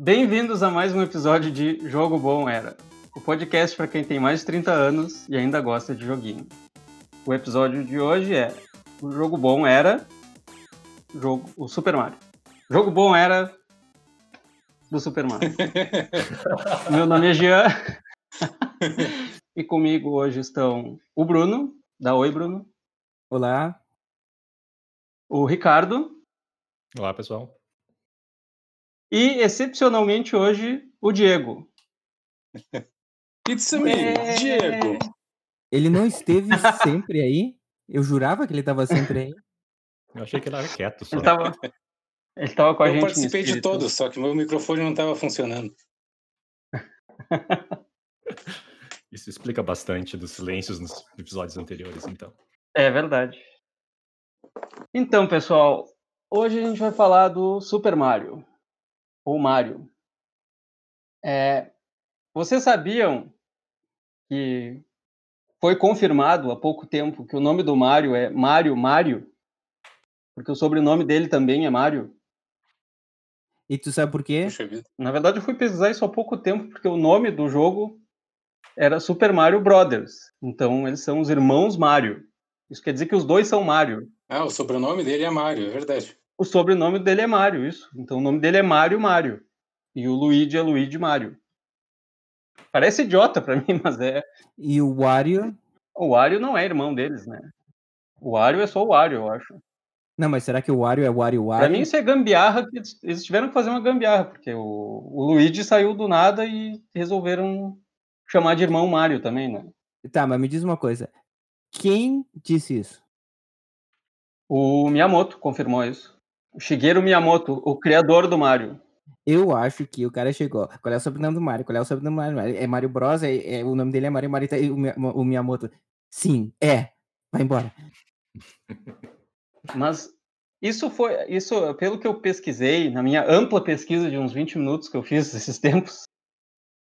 Bem-vindos a mais um episódio de Jogo Bom Era, o podcast para quem tem mais de 30 anos e ainda gosta de joguinho. O episódio de hoje é O Jogo Bom Era jogo, o Super Mario. Jogo Bom Era do Super Mario. Meu nome é Jean e comigo hoje estão o Bruno, da Oi Bruno. Olá. O Ricardo. Olá, pessoal. E, excepcionalmente, hoje, o Diego. It's me, é... Diego. Ele não esteve sempre aí? Eu jurava que ele estava sempre aí. Eu achei que ele era quieto só. Ele estava ele tava com a Eu gente. Eu participei de todos, só que meu microfone não estava funcionando. Isso explica bastante dos silêncios nos episódios anteriores, então. É verdade. Então, pessoal, hoje a gente vai falar do Super Mario ou Mario. É, vocês sabiam que foi confirmado há pouco tempo que o nome do Mario é Mario Mario? Porque o sobrenome dele também é Mario. E tu sabe por quê? Na verdade, eu fui pesquisar isso há pouco tempo, porque o nome do jogo era Super Mario Brothers. Então, eles são os irmãos Mario. Isso quer dizer que os dois são Mario. Ah, o sobrenome dele é Mario, é verdade. O sobrenome dele é Mario, isso. Então o nome dele é Mario Mario. E o Luigi é Luigi Mario. Parece idiota para mim, mas é. E o Wario? O Wario não é irmão deles, né? O Wario é só o Wario, eu acho. Não, mas será que o Wario é Wario Wario? Pra mim isso é gambiarra, eles tiveram que fazer uma gambiarra, porque o, o Luigi saiu do nada e resolveram chamar de irmão Mario também, né? Tá, mas me diz uma coisa. Quem disse isso? O Miyamoto confirmou isso. O Shigeru Miyamoto, o criador do Mario. Eu acho que o cara chegou. Qual é o sobrenome do Mario? Qual é o sobrenome do Mario? É Mario Bros? É, é o nome dele é Mario Mario. O, o Miyamoto. Sim, é. Vai embora. Mas isso foi. Isso, pelo que eu pesquisei, na minha ampla pesquisa de uns 20 minutos que eu fiz esses tempos,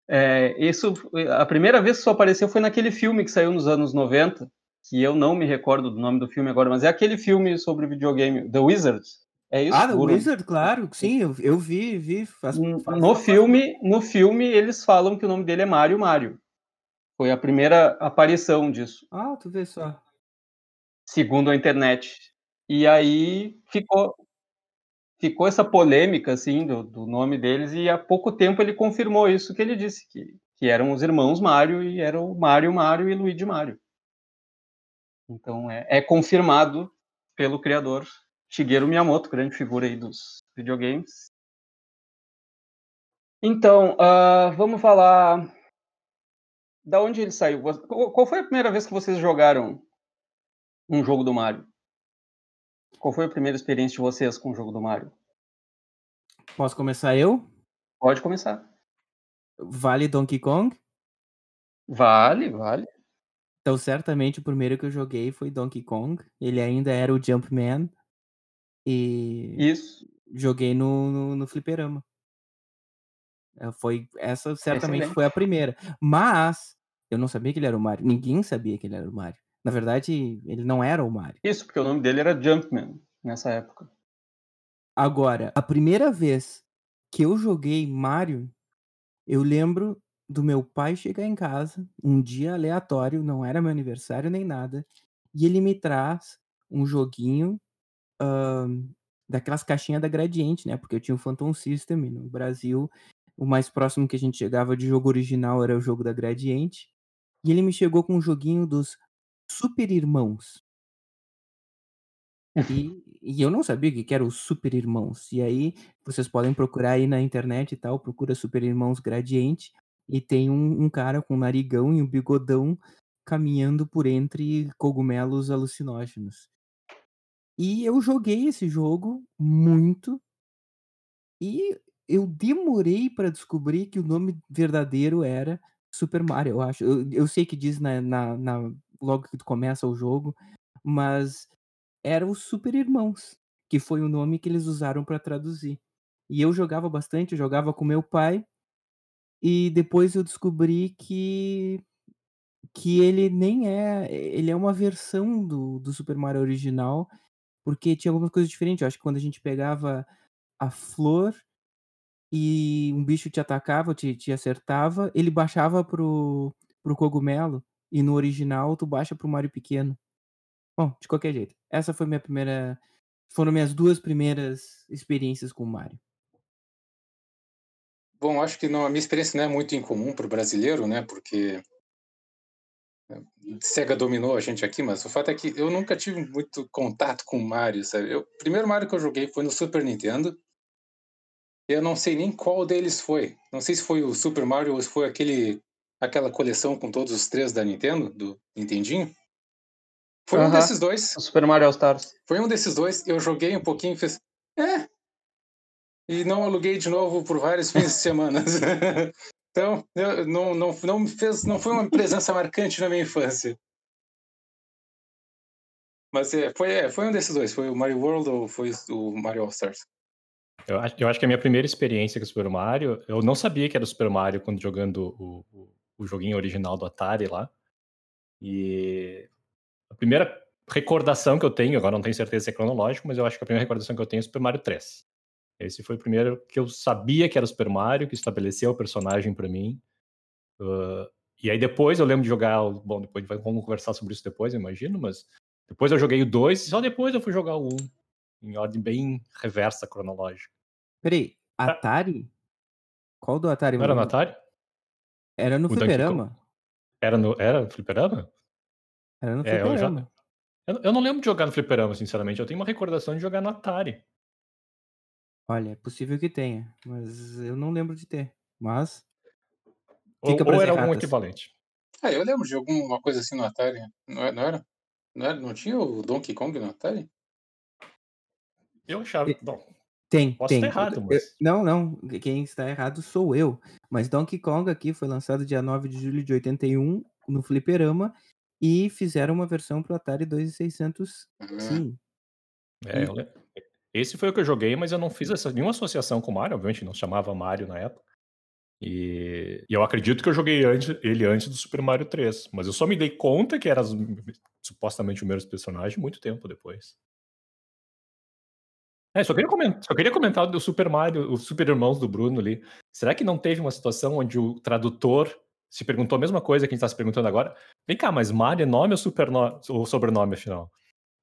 é, isso, a primeira vez que isso apareceu foi naquele filme que saiu nos anos 90, que eu não me recordo do nome do filme agora, mas é aquele filme sobre videogame, The Wizards. É isso? Ah, The Wizard, claro, sim, eu, eu vi, vi. Faz, faz no filme, no filme eles falam que o nome dele é Mario Mario. Foi a primeira aparição disso. Ah, tu vê só. Segundo a internet. E aí ficou ficou essa polêmica assim do, do nome deles e há pouco tempo ele confirmou isso que ele disse que, que eram os irmãos Mario e eram Mario Mario e Luigi Mario. Então é, é confirmado pelo criador Shigeru Miyamoto, grande figura aí dos videogames. Então, uh, vamos falar da onde ele saiu. Qual foi a primeira vez que vocês jogaram um jogo do Mario? Qual foi a primeira experiência de vocês com o jogo do Mario? Posso começar eu? Pode começar. Vale Donkey Kong? Vale, vale. Então, certamente o primeiro que eu joguei foi Donkey Kong. Ele ainda era o Jumpman. E. Isso. Joguei no, no, no Fliperama. Foi, essa certamente Excelente. foi a primeira. Mas eu não sabia que ele era o Mario. Ninguém sabia que ele era o Mario. Na verdade, ele não era o Mario. Isso, porque o nome dele era Jumpman nessa época. Agora, a primeira vez que eu joguei Mario, eu lembro do meu pai chegar em casa, um dia aleatório, não era meu aniversário nem nada, e ele me traz um joguinho uh, daquelas caixinhas da Gradiente, né? Porque eu tinha o Phantom System no Brasil. O mais próximo que a gente chegava de jogo original era o jogo da Gradiente. E ele me chegou com um joguinho dos Super Irmãos. E, e, eu não sabia o que era o Super Irmãos. E aí, vocês podem procurar aí na internet e tal, procura Super Irmãos Gradiente, e tem um, um cara com um narigão e um bigodão caminhando por entre cogumelos alucinógenos. E eu joguei esse jogo muito. E eu demorei para descobrir que o nome verdadeiro era Super Mario, eu acho. Eu, eu sei que diz na, na, na, logo que começa o jogo, mas era os Super Irmãos, que foi o nome que eles usaram para traduzir. E eu jogava bastante, eu jogava com meu pai, e depois eu descobri que que ele nem é, ele é uma versão do, do Super Mario original, porque tinha algumas coisas diferentes. Eu acho que quando a gente pegava a flor e um bicho te atacava, te, te acertava, ele baixava pro, pro cogumelo. E no original, tu baixa pro Mario pequeno. Bom, de qualquer jeito. Essa foi minha primeira. Foram minhas duas primeiras experiências com o Mario. Bom, acho que não, a minha experiência não é muito incomum para o brasileiro, né? Porque Sega dominou a gente aqui, mas o fato é que eu nunca tive muito contato com Mario, sabe? O primeiro Mario que eu joguei foi no Super Nintendo. Eu não sei nem qual deles foi. Não sei se foi o Super Mario ou se foi aquele, aquela coleção com todos os três da Nintendo, do Nintendinho. Foi um Aham. desses dois. O Super Mario All Stars. Foi um desses dois. Eu joguei um pouquinho e fiz. É. E não aluguei de novo por vários fins de semana. então, eu, não, não, não me fez. Não foi uma presença marcante na minha infância. Mas é, foi, é, foi um desses dois. Foi o Mario World ou foi o Mario All Stars? Eu acho, eu acho que a minha primeira experiência com o Super Mario, eu não sabia que era o Super Mario quando jogando o, o, o joguinho original do Atari lá. E a primeira recordação que eu tenho, agora não tenho certeza se é cronológico, mas eu acho que a primeira recordação que eu tenho é Super Mario 3. Esse foi o primeiro que eu sabia que era o Super Mario, que estabeleceu o personagem pra mim. Uh, e aí depois eu lembro de jogar. Bom, depois vamos conversar sobre isso depois, eu imagino, mas depois eu joguei o 2 e só depois eu fui jogar o 1. Em ordem bem reversa cronológica. Peraí, Atari? Qual do Atari? Não era no? Atari? Era no O fliperama. Era no, era no fliperama? Era no É, eu já- fliperama. Eu, eu não lembro de jogar no fliperama, sinceramente. Eu tenho uma recordação de jogar no Atari. Olha, é possível que tenha, mas eu não lembro de ter. Mas, Ou, Fica ou era algum erratas. equivalente. Ah, eu lembro de alguma coisa assim no Atari. Não era? Não, era? não, era? não tinha o Donkey Kong no Atari? Eu achava. E- Bom, tem, Posso tem. estar errado, Eu- mas- não, não, quem está errado sou eu. Mas Donkey Kong aqui foi lançado dia 9 de julho de 81 no fliperama e fizeram uma versão pro Atari 2600 Ah, sim. é, E- eu lembro. Esse foi o que eu joguei, mas eu não fiz essa, nenhuma associação com o Mario. Obviamente não chamava Mario na época. E, e eu acredito que eu joguei antes, ele antes do Super Mario 3. Mas eu só me dei conta que era supostamente o mesmo personagem muito tempo depois. É, só queria, comentar, só queria comentar do Super Mario, os Super Irmãos do Bruno ali. Será que não teve uma situação onde o tradutor se perguntou a mesma coisa que a gente está se perguntando agora? Vem cá, mas Mario é nome ou, ou sobrenome, afinal?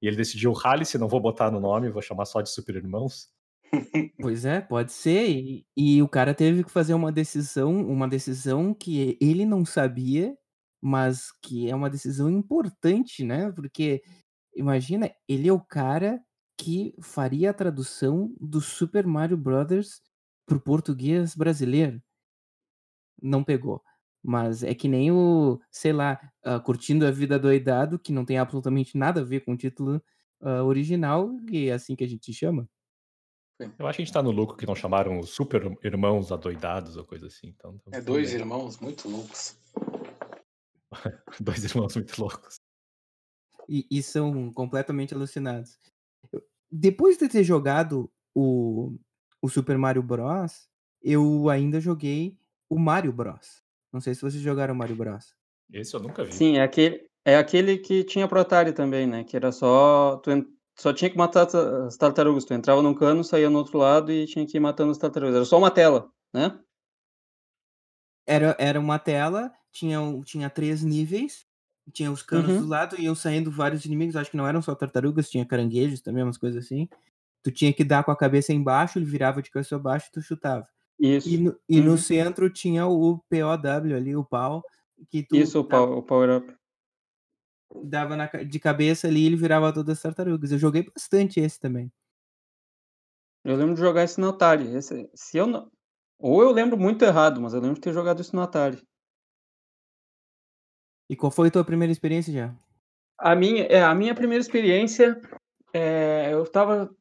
E ele decidiu, rale se não vou botar no nome, vou chamar só de Super Irmãos. Pois é, pode ser. E, e o cara teve que fazer uma decisão, uma decisão que ele não sabia, mas que é uma decisão importante, né? Porque imagina, ele é o cara que faria a tradução do Super Mario Brothers pro português brasileiro. Não pegou. Mas é que nem o, sei lá, ah, Curtindo a Vida Doidado, que não tem absolutamente nada a ver com o título ah, original, e é assim que a gente chama. Eu acho que a gente tá no lucro que não chamaram os Super Irmãos adoidados ou coisa assim. Então, É tudo dois bem. irmãos muito loucos. dois irmãos muito loucos. E, e são completamente alucinados. Depois de ter jogado o, o Super Mario Bros., eu ainda joguei o Mario Bros. Não sei se vocês jogaram Mario Bros. Esse eu nunca vi. Sim, é aquele, é aquele que tinha pro Atari também, né? Que era só. Tu en- só tinha que matar ta- as tartarugas. Tu entrava num cano, saía no outro lado e tinha que ir matando as tartarugas. Era só uma tela, né? Era, era uma tela, tinha, tinha três níveis, tinha os canos Uhum. do lado e iam saindo vários inimigos. Acho que não eram só tartarugas, tinha caranguejos também, umas coisas assim. Tu tinha que dar com a cabeça embaixo, ele virava de cabeça abaixo e tu chutava. Isso. E no, e no Uhum. centro tinha o POW ali, o pau, que Isso, o, pow- o Power Up. dava na de cabeça ali e ele virava todas as tartarugas. Eu joguei bastante esse também. Eu lembro de jogar esse no Atari. Esse, se eu não... Ou eu lembro muito errado, mas eu lembro de ter jogado isso no Atari. E qual foi a tua primeira experiência já? A minha, é, a minha primeira experiência, é, eu estava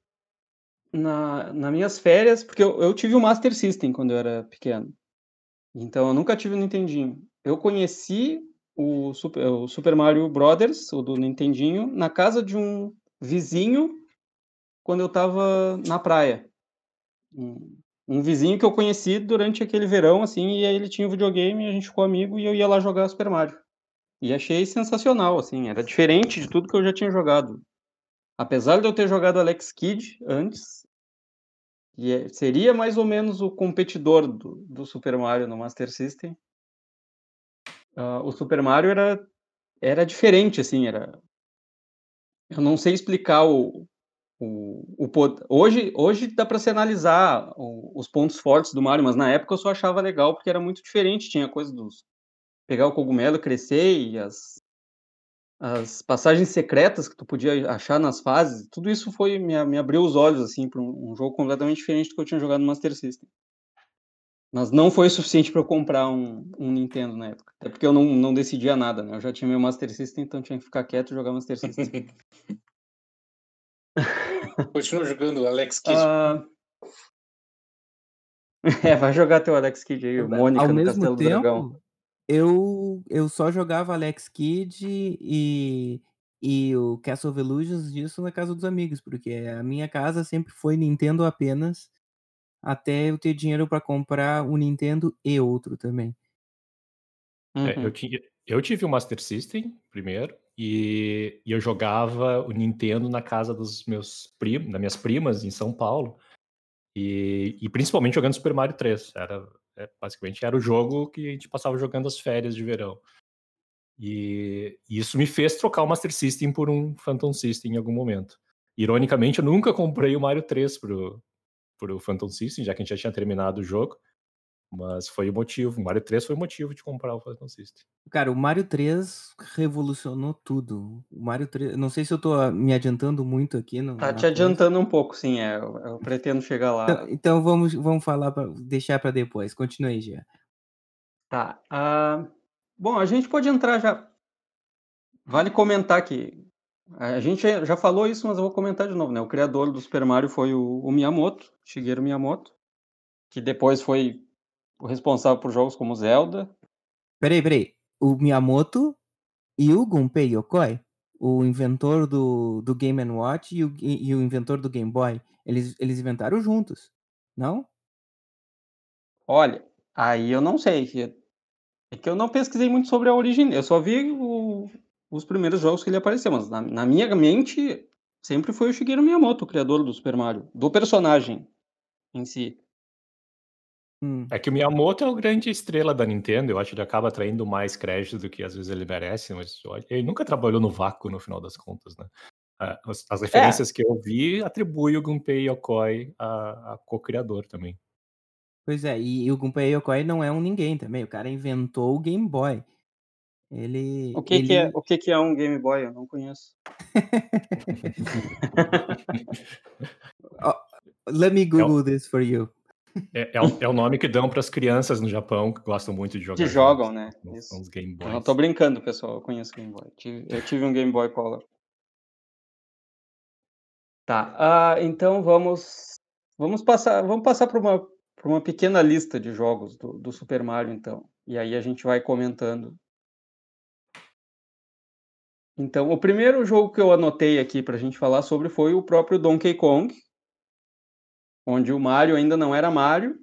na, nas minhas férias, porque eu, eu tive o Master System quando eu era pequeno. Então eu nunca tive o Nintendinho. Eu conheci o Super, o Super Mario Brothers, o do Nintendinho, na casa de um vizinho quando eu estava na praia. Um, um vizinho que eu conheci durante aquele verão, assim, e aí ele tinha um videogame, a gente ficou amigo e eu ia lá jogar Super Mario. E achei sensacional, assim, era diferente de tudo que eu já tinha jogado. Apesar de eu ter jogado Alex Kidd antes, que é- seria mais ou menos o competidor do, do Super Mario no Master System. Ah, o Super Mario era, era diferente, assim, era... Eu não sei explicar o, o, o hoje, hoje dá para se analisar o- os pontos fortes do Mario, mas na época eu só achava legal porque era muito diferente, tinha coisa dos pegar o cogumelo, crescer e as as passagens secretas que tu podia achar nas fases, tudo isso foi me, me abriu os olhos assim para um, um jogo completamente diferente do que eu tinha jogado no Master System. Mas não foi o suficiente para eu comprar um, um Nintendo na época. Até porque eu não, não decidia nada, né? Eu já tinha meu Master System, então tinha que ficar quieto e jogar Master System. Continua jogando Alex Kidd. Ah, É, vai jogar teu Alex Kidd aí, o Mônica Ao do mesmo Castelo do Dragão. Eu, eu só jogava Alex Kidd e, e o Castle of Illusions disso na casa dos amigos, porque a minha casa sempre foi Nintendo apenas, até eu ter dinheiro para comprar um Nintendo e outro também. É, Uhum. eu, tinha, eu tive o Master System primeiro e, e eu jogava o Nintendo na casa dos meus primos, das minhas primas em São Paulo. E, e principalmente jogando Super Mario 3. Era, é, basicamente era o jogo que a gente passava jogando as férias de verão. E, e isso me fez trocar o Master System por um Phantom System em algum momento. Ironicamente, eu nunca comprei o Mario 3 pro, pro Phantom System, já que a gente já tinha terminado o jogo. Mas foi o motivo. O Mario 3 foi o motivo de comprar o Phantom System. Cara, o Mario 3 revolucionou tudo. O Mario 3, não sei se eu tô me adiantando muito aqui no, Tá te coisa. adiantando um pouco, sim, é. Eu, eu pretendo chegar lá. Então, então vamos, vamos falar para deixar para depois. Continue aí, já. Tá. ah, bom, a gente pode entrar já. Vale comentar que a gente já falou isso, mas eu vou comentar de novo, né? O criador do Super Mario foi o, o Miyamoto, Shigeru Miyamoto, que depois foi responsável por jogos como Zelda. Peraí, peraí. O Miyamoto e o Gunpei Yokoi, o inventor do, do Game Watch e o, e, e o inventor do Game Boy, eles, eles inventaram juntos, não? Olha, aí eu não sei. que- É que eu não pesquisei muito sobre a origem. Eu só vi o- os primeiros jogos que ele apareceu, mas na, na minha mente sempre foi o Shigeru Miyamoto, o criador do Super Mario, do personagem em si. Hum. É que o Miyamoto é o grande estrela da Nintendo, eu acho que ele acaba atraindo mais crédito do que às vezes ele merece, mas ele nunca trabalhou no vácuo no final das contas, né? Ah, As, as referências que eu vi atribuem o Gunpei Yokoi a, a co-criador também. Pois é, e, e o Gunpei Yokoi não é um ninguém também. O cara inventou o Game Boy. Ele. O que, ele... que é, o que, que é um Game Boy? Eu não conheço. Let me Google this for you. É, é o, é o nome que dão para as crianças no Japão que gostam muito de jogar. Que jogam, né? São, os Game Eu Boys. não tô brincando, pessoal. Eu conheço Game Boy. Eu tive um Game Boy Color. Tá. ah, então vamos vamos passar vamos passar para uma para uma pequena lista de jogos do, do Super Mario, então. E aí a gente vai comentando. Então, o primeiro jogo que eu anotei aqui para a gente falar sobre foi o próprio Donkey Kong, onde o Mario ainda não era Mario,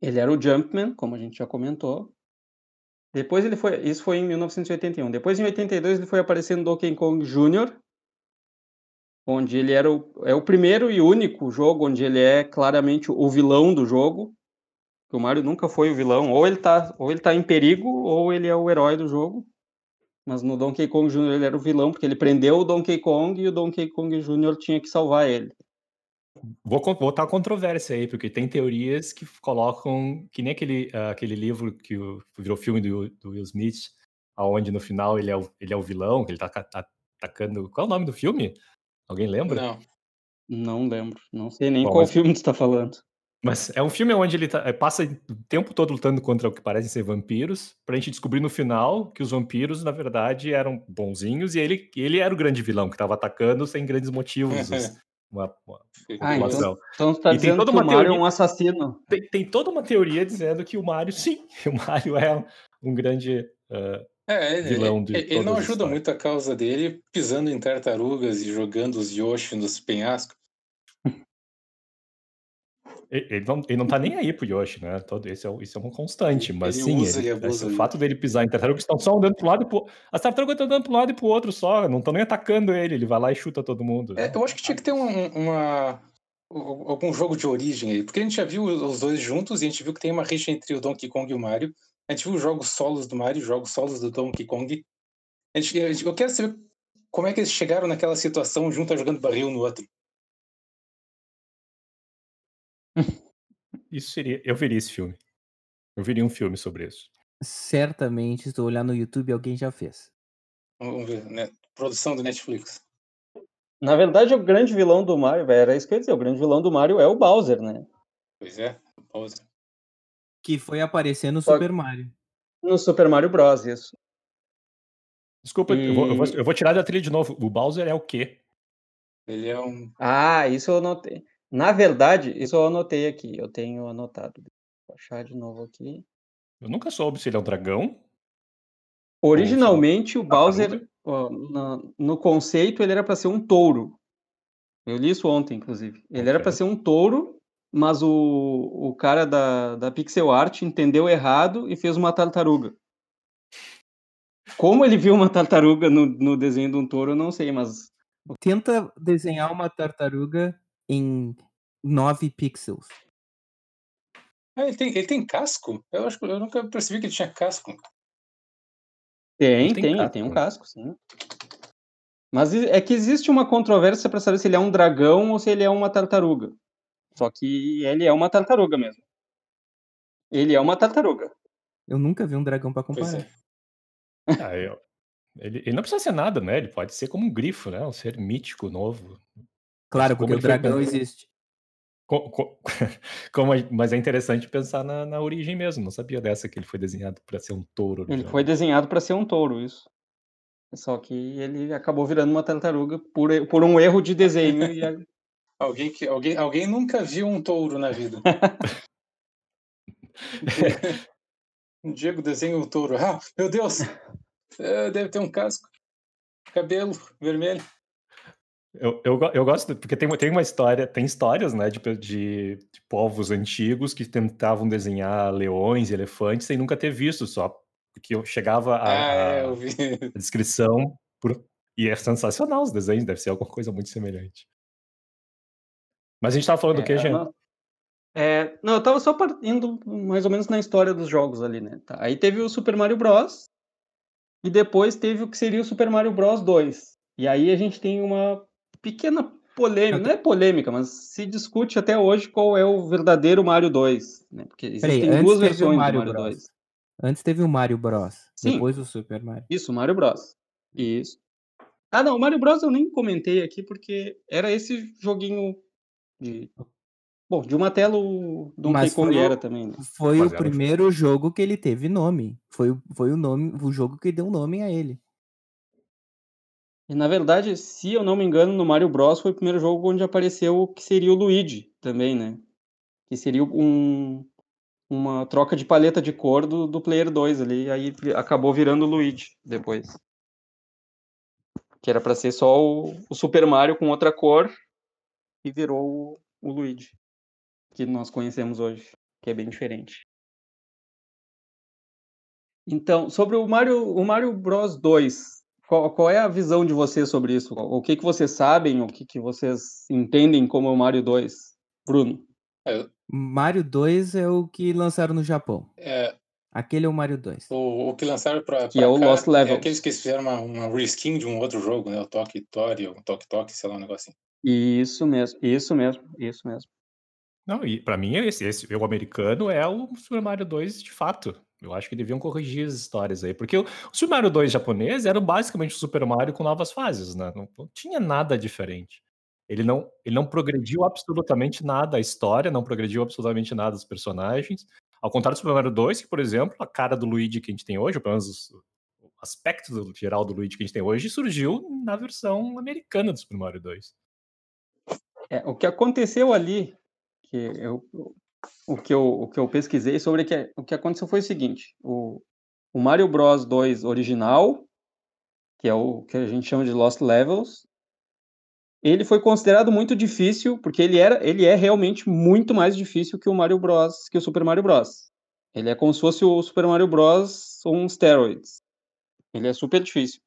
ele era o Jumpman, como a gente já comentou. Depois ele foi, isso foi em 1981. Depois em 82 ele foi aparecer no Donkey Kong Jr., onde ele era o, é o primeiro e único jogo onde ele é claramente o vilão do jogo. O Mario nunca foi o vilão, ou ele tá, ou ele tá em perigo, ou ele é o herói do jogo. Mas no Donkey Kong Jr. ele era o vilão, porque ele prendeu o Donkey Kong e o Donkey Kong Jr. tinha que salvar ele. Vou botar controvérsia aí, porque tem teorias que colocam, que nem aquele, ah, aquele livro que o- virou filme do, do Will Smith, aonde no final ele é o, ele é o vilão, que ele tá tá atacando. Qual é o nome do filme? Alguém lembra? Não. Não lembro, não sei nem Bom, qual mas- filme tu tá falando. Mas é um filme onde ele tá- eh, passa o tempo todo lutando contra o que parecem ser vampiros, pra gente descobrir no final que os vampiros, na verdade, eram bonzinhos e ele, ele era o grande vilão que tava atacando sem grandes motivos os- uma- uma Ah, então, população. então tu tá E tem dizendo toda que o uma Mario é teoria- um assassino. Tem, tem toda uma teoria dizendo que o Mario, sim, o Mario é um grande. eh, É, ele, vilão de ele- ele não ajuda muito a causa dele pisando em tartarugas e jogando os Yoshi nos penhascos. Ele ele não, ele não tá nem aí pro Yoshi, né? Todo, esse é, um- isso é uma constante, mas Ele sim, usa ele- e abusa esse- o fato dele pisar em tartarugas estão só andando pro lado e pro As tartarugas estão andando pro lado e pro outro só, não estão nem atacando ele, ele vai lá e chuta todo mundo. É, eu acho que tinha que ter um- um- uma. algum jogo de origem aí. Porque a gente já viu os dois juntos e a gente viu que tem uma rixa entre o Donkey Kong e o Mario. A gente viu jogos solos do Mario, jogos solos do Donkey Kong. A gente, eu quero saber como é que eles chegaram naquela situação junto jogando barril no outro. Isso seria. Eu veria esse filme. Eu veria um filme sobre isso. Certamente, se tu olhar no YouTube, alguém já fez. Vamos ver, né? Produção do Netflix. Na verdade, o grande vilão do Mario, era isso que eu ia dizer. O grande vilão do Mario é o Bowser, né? Pois é, o Bowser. Que foi aparecer no Só- Super Mario. No Super Mario Bros, isso. Desculpa, eu, vou, eu vou- E- eu vou tirar da trilha de novo. O Bowser é o quê? Ele é um. Ah, isso eu anotei. Na verdade, isso eu anotei aqui. Eu tenho anotado. Vou achar de novo aqui. Eu nunca soube se ele é um dragão. Originalmente, o Bowser, ó, na- no conceito, ele era para ser um touro. Eu li isso ontem, inclusive. Ele era Ok. para ser um touro, mas o, o cara da, da pixel art entendeu errado e fez uma tartaruga. Como ele viu uma tartaruga no, no desenho de um touro, eu não sei, mas Tenta desenhar uma tartaruga em 9 pixels. Ah, ele tem, ele tem casco? Eu acho que eu nunca percebi que ele tinha casco. tem, tem tem, ele casco, tem um né? casco, sim. Mas é que existe uma controvérsia para saber se ele é um dragão ou se ele é uma tartaruga. Só que ele é uma tartaruga mesmo. Ele é uma tartaruga. Eu nunca vi um dragão pra Pois comparar. é. Ah, eu- ele, ele não precisa ser nada, né? Ele pode ser como um grifo, né? Um ser mítico, novo. Claro, Como porque o ele foi dragão existe. Co- co- como mas é interessante pensar na, na origem mesmo. Não sabia dessa que ele foi desenhado para ser um touro. Ele originalmente. foi desenhado para ser um touro, isso. Só que ele acabou virando uma tartaruga por, por um erro de desenho. e a- Alguém, que, alguém, alguém nunca viu um touro na vida. Um Diego desenha um touro. Ah, meu Deus! É, deve ter um casco. Cabelo vermelho. Eu, eu, eu gosto, porque tem, tem uma história, tem histórias, né, de, de, de povos antigos que tentavam desenhar leões e elefantes sem nunca ter visto, só porque eu chegava a, Ah, é, eu a descrição por- e é sensacional os desenhos, deve ser alguma coisa muito semelhante. Mas a gente tava falando do que, É, Jean? não, é, não, eu tava só par- indo mais ou menos na história dos jogos ali, né? Tá, Aí teve o Super Mario Bros. E depois teve o que seria o Super Mario Bros 2. E aí a gente tem uma pequena polêmica, não é polêmica, mas se discute até hoje qual é o verdadeiro Mario 2. Né? Porque Peraí, existem antes duas teve o versões Mario do Mario Bros. 2. Antes teve o Mario Bros. Sim. Depois o Super Mario. Isso, Mario Bros. Isso. Ah, não, o Mario Bros eu nem comentei aqui porque era esse joguinho de. Bom, de uma tela o Donkey Mas Kong foi o- era também, né? Foi Mas o primeiro jogo que ele teve nome. Foi, o- foi o nome, o jogo que deu nome a ele. E na verdade, se eu não me engano, no Mario Bros foi o primeiro jogo onde apareceu o que seria o Luigi também, né? Que seria um, uma troca de paleta de cor do, do Player 2 ali, aí acabou virando o Luigi depois. Que era pra ser só o, o Super Mario com outra cor e virou o, o Luigi, que nós conhecemos hoje, que é bem diferente. Então, sobre o Mario, o Mario Bros 2, qual, qual é a visão de vocês sobre isso? O que, que vocês sabem, o que, que vocês entendem como é o Mario 2? Bruno? Mario 2 é o que lançaram no Japão. É, Aquele é o Mario 2. o, o que lançaram pra, Que pra é o cá Lost Levels. É aqueles que fizeram uma, uma reskin de um outro jogo, né? O Toque Tori, ou Toque Toque, sei lá, um negócio assim. Isso mesmo, isso mesmo, isso mesmo. Não, e pra mim, esse, esse, o americano é o Super Mario 2 de fato. Eu acho que deviam corrigir as histórias aí. Porque o, Super Mario 2 japonês era basicamente o Super Mario com novas fases, né? Não, não tinha nada diferente. Ele não, ele não progrediu absolutamente nada a história, não progrediu absolutamente nada os personagens. Ao contrário do Super Mario 2, que, por exemplo, a cara do Luigi que a gente tem hoje, ou pelo menos os- o aspecto geral do Luigi que a gente tem hoje, surgiu na versão americana do Super Mario 2. É, o que aconteceu ali, que eu, o, que eu, o que eu pesquisei sobre é que o que aconteceu foi o seguinte: o, o Mario Bros 2 original, que é o que a gente chama de Lost Levels, ele foi considerado muito difícil, porque ele, era, ele é realmente muito mais difícil que o Mario Bros, que o Super Mario Bros. Ele é como se fosse o Super Mario Bros on steroids. Ele é super difícil.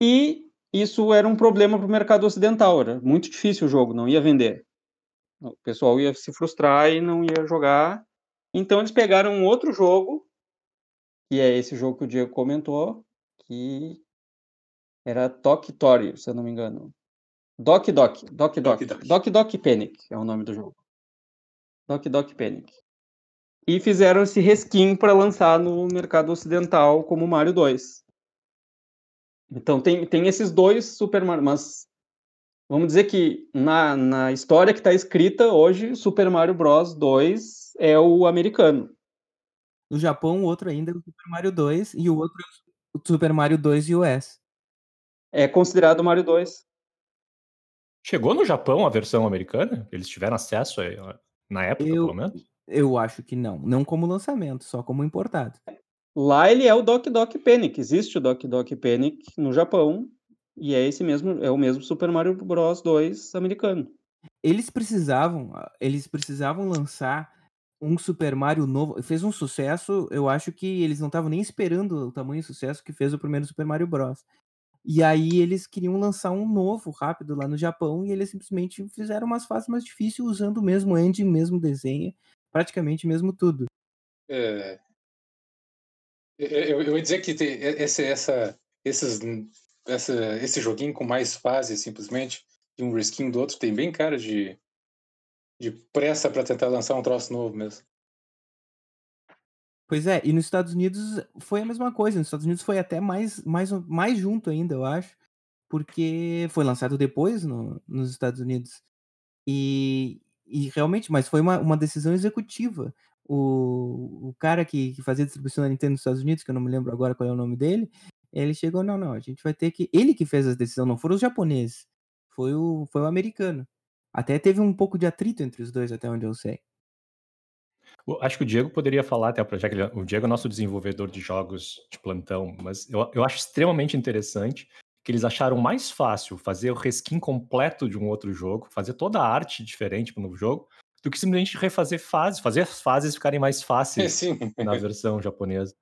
E isso era um problema para o mercado ocidental, era muito difícil o jogo, não ia vender. O pessoal ia se frustrar e não ia jogar. Então eles pegaram um outro jogo, que é esse jogo que o Diego comentou, que era Tori, se eu não me engano. Doc Doc, Doc Doc, Doc Doc Panic é o nome do jogo. Doc Doc Panic. E fizeram esse reskin para lançar no mercado ocidental como Mario 2. Então tem, tem esses dois Super Mario, mas vamos dizer que na, na história que está escrita hoje, Super Mario Bros 2 é o americano. No Japão, o outro ainda é o Super Mario 2 e o outro é o Super Mario 2 US. É considerado Mario 2. Chegou no Japão a versão americana? Eles tiveram acesso na época, Eu- pelo menos? Eu acho que não. Não como lançamento, só como importado. Lá ele é o Doc Doc Panic. Existe o Doc Doc Panic no Japão. E é esse mesmo, é o mesmo Super Mario Bros 2 americano. Eles precisavam, ah, eles precisavam lançar um Super Mario novo. Fez um sucesso, eu acho que eles não estavam nem esperando o tamanho de sucesso que fez o primeiro Super Mario Bros. E aí eles queriam lançar um novo rápido lá no Japão e eles simplesmente fizeram umas fases mais difíceis usando o mesmo engine, o mesmo desenho, praticamente o mesmo tudo. É, eu, eu ia dizer que tem esse, essa, esses, essa, esse joguinho com mais fases, simplesmente, de um reskin do outro, tem bem cara de, de pressa para tentar lançar um troço novo mesmo. Pois é, e nos Estados Unidos foi a mesma coisa. Nos Estados Unidos foi até mais, mais, mais junto ainda, eu acho, porque foi lançado depois no, nos Estados Unidos. E, e realmente, mas foi uma, uma decisão executiva. O, o cara que, que fazia distribuição da Nintendo nos Estados Unidos, que eu não me lembro agora qual é o nome dele, ele chegou, não, não, a gente vai ter que. Ele que fez a decisão, não foram os japoneses, foi o, foi o americano. Até teve um pouco de atrito entre os dois, até onde eu sei. O- Acho que o Diego poderia falar até já que ele- o Diego é nosso desenvolvedor de jogos de plantão, mas eu, eu acho extremamente interessante que eles acharam mais fácil fazer o reskin completo de um outro jogo, fazer toda a arte diferente para um novo jogo, do que simplesmente refazer fases, fazer as fases ficarem mais É, fáceis sim. na versão japonesa.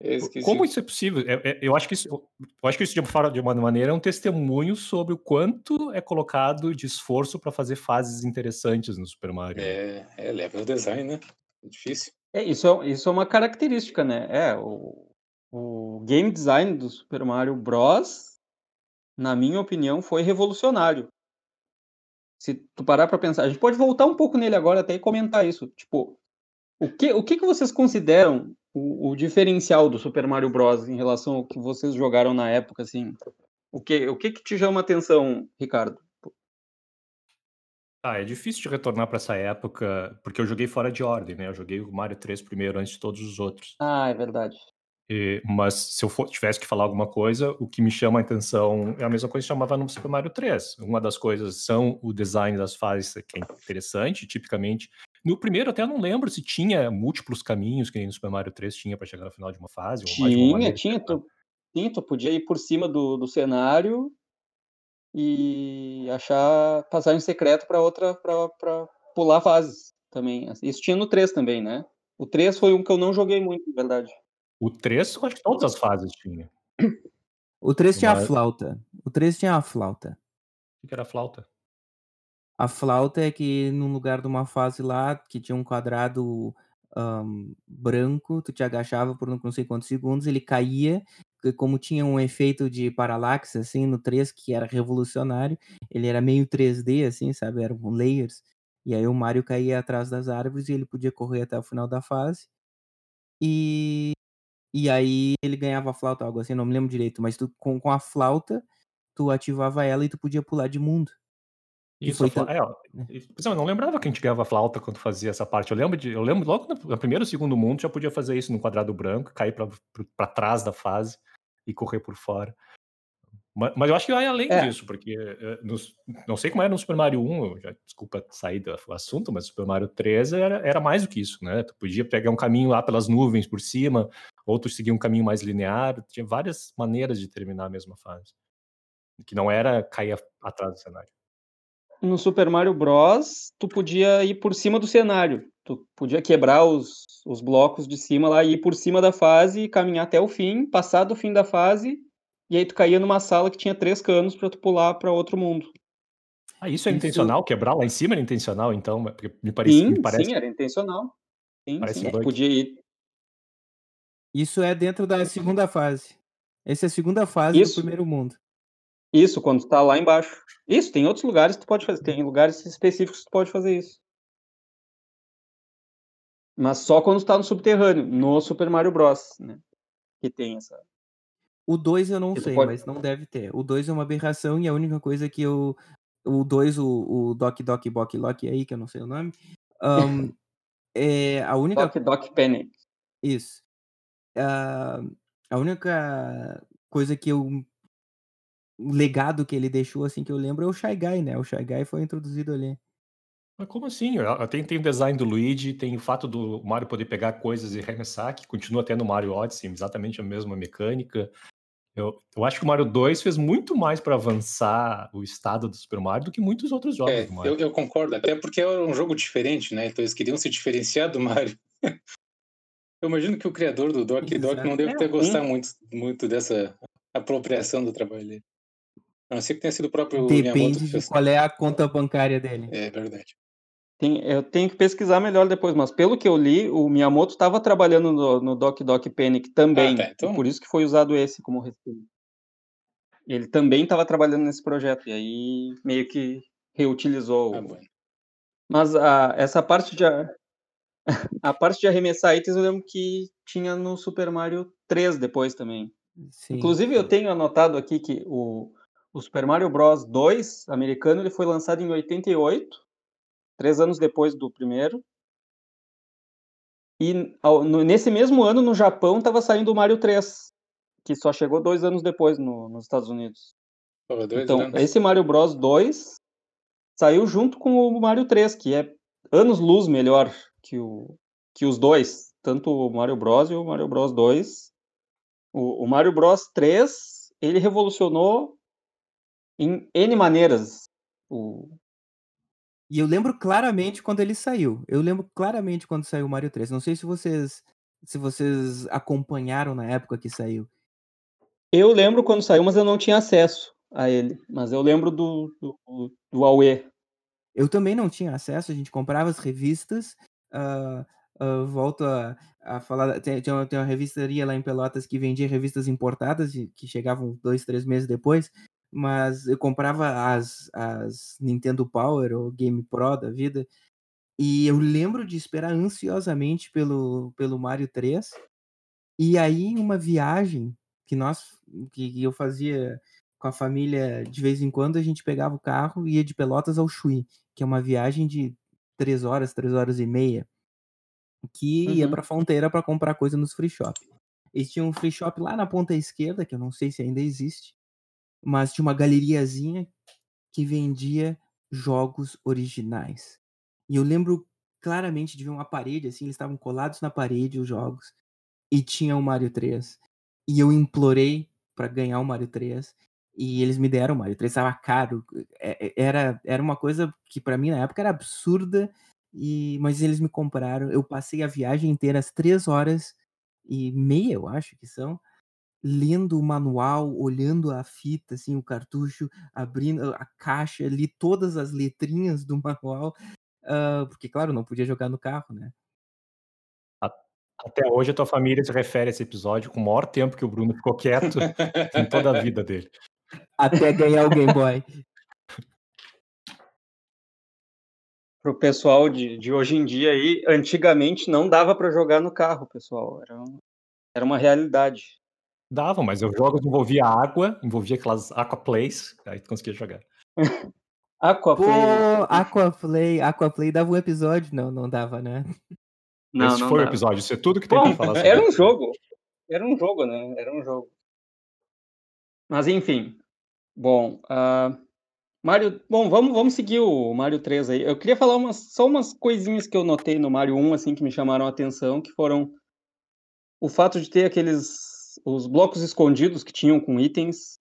É. Como isso é possível? É- é- Eu acho que isso, eu acho que isso de uma forma- de uma maneira é um testemunho sobre o quanto é colocado de esforço para fazer fases interessantes no Super Mario. É, é level design, né? É difícil. É, isso, é, isso é uma característica, né? É, o, o game design do Super Mario Bros., na minha opinião, foi revolucionário. Se tu parar pra pensar, a gente pode voltar um pouco nele agora até e comentar isso. Tipo, o que, o que, que vocês consideram o, o diferencial do Super Mario Bros. em relação ao que vocês jogaram na época, assim? O que, o que, que te chama atenção, Ricardo? Ah, é difícil de retornar para essa época, porque eu joguei fora de ordem, né? Eu joguei o Mario 3 primeiro antes de todos os outros. Ah, é verdade. E- mas se eu for- tivesse que falar alguma coisa, o que me chama a atenção é a mesma coisa que chamava no Super Mario 3. Uma das coisas são o design das fases, que é interessante, tipicamente. No primeiro, até eu não lembro se tinha múltiplos caminhos, que nem no Super Mario 3 tinha para chegar no final de uma fase. ou mais de uma Tinha, maneira tinha. Tu, sim, tu podia ir por cima do, do cenário e achar passagem secreta para outra, para pular fases também. Isso tinha no 3 também, né? O 3 foi um que eu não joguei muito, na verdade. O 3, eu acho que todas as fases tinha. O 3 tinha a Mas- flauta. O 3 tinha a flauta. O que era flauta? A flauta é que num lugar de uma fase lá que tinha um quadrado branco, tu te agachava por não sei quantos segundos, ele caía, que como tinha um efeito de paralaxe assim no 3 que era revolucionário, ele era meio 3D assim, sabe, eram layers. E aí o Mario caía atrás das árvores e ele podia correr até o final da fase. E e aí ele ganhava a flauta, algo assim, não me lembro direito, mas tu, com, com a flauta tu ativava ela e tu podia pular de mundo. Isso, foi fla... é, ó, isso- eu não lembrava que a gente ganhava flauta quando fazia essa parte. Eu lembro de, eu lembro logo no, no primeiro segundo mundo já podia fazer isso no quadrado branco, cair para trás da fase e correr por fora. Mas, mas eu acho que vai além É. disso, porque eh, nos- não sei como era no Super Mario 1, eu já, desculpa sair do assunto, mas Super Mario 3 era, era mais do que isso, né? Tu podia pegar um caminho lá pelas nuvens por cima, ou tu seguir um caminho mais linear, tinha várias maneiras de terminar a mesma fase. Que não era cair atrás do cenário. No Super Mario Bros, tu podia ir por cima do cenário. Tu podia quebrar os, os blocos de cima lá e ir por cima da fase e caminhar até o fim, passar do fim da fase, e aí tu caía numa sala que tinha três canos para tu pular para outro mundo. Ah, isso é Isso- intencional? Quebrar lá em cima era intencional, então? Porque me parece, Sim, me parece sim, era intencional. Sim, Parece sim. bug. Podia ir. Isso é dentro da segunda fase. Essa é a segunda fase Isso. do primeiro mundo. Isso, quando tu tá lá embaixo. Isso, tem outros lugares que tu pode fazer. Tem lugares específicos que tu pode fazer isso. Mas só quando tu tá no subterrâneo, no Super Mario Bros, né? Que tem essa. O 2 eu não Que sei, pode- mas não deve ter. O 2 é uma aberração e a única coisa que eu. O 2, o, o Doc Doc Bock Lock aí, que eu não sei o nome. ahn, é a única. Doc Doc Panic. Isso. Ah, a única coisa que eu. O legado que ele deixou, assim, que eu lembro é o Shy Guy, né? O Shy Guy foi introduzido ali. Mas como assim? Tem, tem o design do Luigi, tem o fato do Mario poder pegar coisas e arremessar, que continua até no Mario Odyssey, exatamente a mesma mecânica. Eu, eu acho que o Mario 2 fez muito mais para avançar o estado do Super Mario do que muitos outros jogos É, do Mario. eu, eu concordo, até porque era um jogo diferente, né? Então eles queriam se diferenciar do Mario. Eu imagino que o criador do Doc Doc não deve É, ter gostado muito, muito dessa apropriação do trabalho dele. A não ser que tenha sido o próprio Miyamoto Depende de qual é a conta bancária dele. É verdade. Tem- eu tenho que pesquisar melhor depois, mas pelo que eu li, o Miyamoto estava trabalhando no, no Doc Doc Panic também. Ah, tá, então- Por isso que foi usado esse como respiro. Ele também estava trabalhando nesse projeto, e aí meio que reutilizou. Ah, bueno. Mas a, essa parte de a, a parte de arremessar itens eu lembro que tinha no Super Mario 3 depois também. Sim. Inclusive eu tenho anotado aqui que o, o Super Mario Bros 2 americano ele foi lançado em 88, três anos depois do primeiro. E ao- no- nesse mesmo ano no Japão estava saindo o Mario 3, que só chegou dois anos depois no- nos Estados Unidos. Então, né? esse Mario Bros 2 saiu junto com o Mario 3, que é anos luz melhor que, o, que os dois, tanto o Mario Bros e o Mario Bros 2. O, o Mario Bros 3, ele revolucionou em N maneiras. O, E eu lembro claramente quando ele saiu. Eu lembro claramente quando saiu o Mario 3. Não sei se vocês se vocês acompanharam na época que saiu. eu lembro quando saiu, mas eu não tinha acesso a ele. Mas eu lembro do, do, do AUE. Eu também não tinha acesso, a gente comprava as revistas. ah, ah, volto a, a falar. Tem, tem, uma, tem uma revistaria lá em Pelotas que vendia revistas importadas, de- que chegavam dois, três meses depois. Mas eu comprava as, as Nintendo Power ou Game Pro da vida. E eu lembro de esperar ansiosamente pelo, pelo Mario 3. E aí, uma viagem que nós que, eu fazia com a família de vez em quando, a gente pegava o carro e ia de Pelotas ao Chuí, que é uma viagem de três horas, três horas e meia, que ia Uhum. pra fronteira para comprar coisa nos free shop. E tinha um free shop lá na ponta esquerda, que eu não sei se ainda existe, mas tinha uma galeriazinha que vendia jogos originais. E eu lembro claramente de ver uma parede, assim, eles estavam colados na parede, os jogos, e tinha o Mario 3. E eu implorei para ganhar o Mario 3, e eles me deram o Mario 3, estava caro, é- é- era, era uma coisa que para mim na época era absurda, e, mas eles me compraram, eu passei a viagem inteira, as três horas e meia, eu acho que são, lendo o manual, olhando a fita, assim, o cartucho, abrindo a caixa, li todas as letrinhas do manual, ah, porque, claro, não podia jogar no carro, né? Até hoje a tua família se refere a esse episódio com o maior tempo que o Bruno ficou quieto em toda a vida dele. Até ganhar o Game Boy. Pro pessoal de, de hoje em dia aí, antigamente não dava para jogar no carro, pessoal. Era, um- era uma realidade. Dava, mas os jogos envolvia água, envolvia aquelas aquaplays, aí tu conseguia jogar. Aquaplay. Pô, Aquaplay, Aquaplay dava um episódio? Não, não dava, né? Não, Esse não foi o dava. episódio, isso é tudo que tem Bom, pra falar sobre era um jogo. Era um jogo, né? Era um jogo. Mas enfim. Bom, ah, Mario. Bom, vamos, vamos seguir o Mario 3 aí. Eu queria falar umas, só umas coisinhas que eu notei no Mario 1, assim, que me chamaram a atenção, que foram o fato de ter aqueles. Os blocos escondidos que tinham com itens.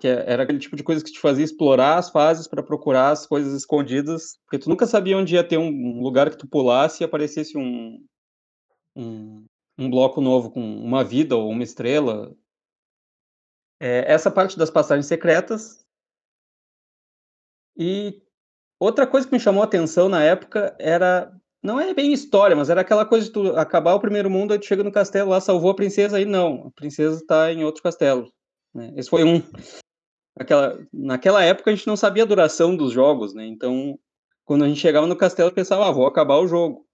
Que é- era aquele tipo de coisa que te fazia explorar as fases para procurar as coisas escondidas, porque tu nunca sabia onde ia ter um lugar que tu pulasse e aparecesse um, um, um bloco novo com uma vida ou uma estrela. É, essa parte das passagens secretas. E Outra coisa que me chamou a atenção na época era. Não é bem história, mas era aquela coisa de tu acabar o primeiro mundo, aí tu chega no castelo lá, salvou a princesa, aí não. A princesa tá em outro castelo. Né? Esse foi um. Aquela, naquela época a gente não sabia a duração dos jogos, né? Então, quando a gente chegava no castelo, pensava, ah, vou acabar o jogo.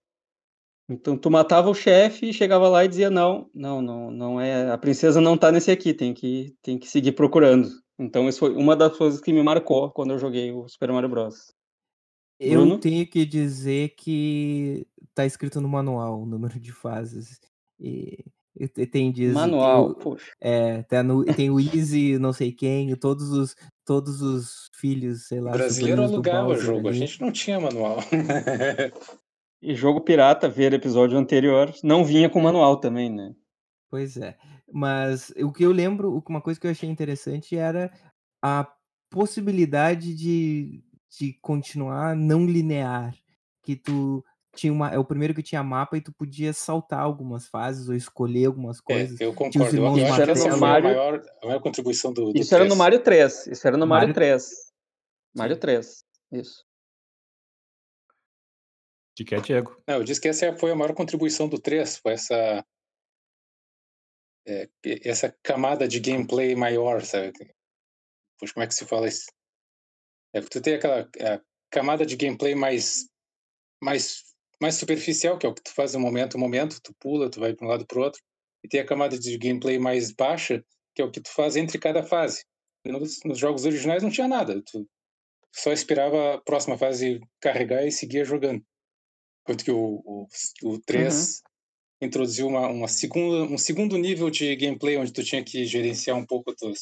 Então tu matava o chefe chegava lá e dizia não, não, não, não é, a princesa não tá nesse aqui, tem que tem que seguir procurando. Então isso foi uma das coisas que me marcou quando eu joguei o Super Mario Bros. Eu Bruno? tenho que dizer que tá escrito no manual o número de fases. E, e te- tem diz, tem Manual, o, poxa. é, tá no, tem o Easy, não sei quem, todos os todos os filhos, sei O lá, brasileiro sobrinhos do alugava Bowser jogo, a ali. gente não tinha manual. E jogo pirata, ver episódio anterior, não vinha com manual também, né? Pois é. Mas o que eu lembro, uma coisa que eu achei interessante era a possibilidade de, de continuar não linear. Que tu tinha uma. É o primeiro que tinha mapa e tu podia saltar algumas fases ou escolher algumas É, coisas. eu concordo. Eu, acho que essa Martelo. foi a Mario- maior, a maior contribuição do, do Isso era no 3. Mario 3, isso era no Mario, Mario- 3. Mario 3, isso. De que é Diego? Não, eu disse que essa foi a maior contribuição do 3, foi essa é, essa camada de gameplay maior, sabe? Puxa, como é que se fala isso? É que tu tem aquela é, camada de gameplay mais mais mais superficial, que é o que tu faz no momento, no momento, tu pula, tu vai para um lado para o outro, e tem a camada de gameplay mais baixa, que é o que tu faz entre cada fase. Nos, nos jogos originais não tinha nada, tu só esperava a próxima fase carregar e seguia jogando. Enquanto que o, o, o 3 introduziu uma, uma segunda, um segundo nível de gameplay, onde tu tinha que gerenciar um pouco o teu,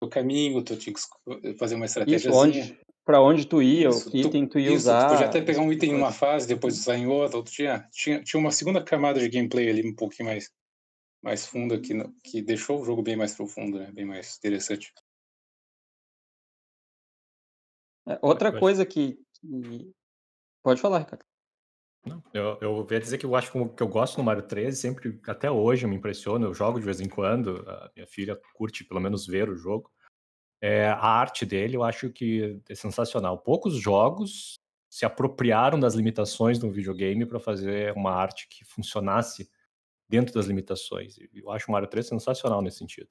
teu caminho, tu tinha que fazer uma estratégia. Isso, onde, pra onde tu ia, Isso, o que item tu ia Isso, usar. tu podia até pegar um tipo item em uma fase, depois usar em outra. ou tu tinha, tinha, uma segunda camada de gameplay ali, um pouquinho mais, mais funda, que, que deixou o jogo bem mais profundo, né? bem mais interessante. É, outra Pode- coisa que, que- Pode falar, Ricardo. Não, eu, eu ia dizer que eu acho que eu gosto no Mario 13, sempre, até hoje eu me impressiono, eu jogo de vez em quando, a minha filha curte pelo menos ver o jogo. É, a arte dele eu acho que é sensacional. Poucos jogos se apropriaram das limitações do videogame para fazer uma arte que funcionasse dentro das limitações. Eu acho o Mario 3 sensacional nesse sentido.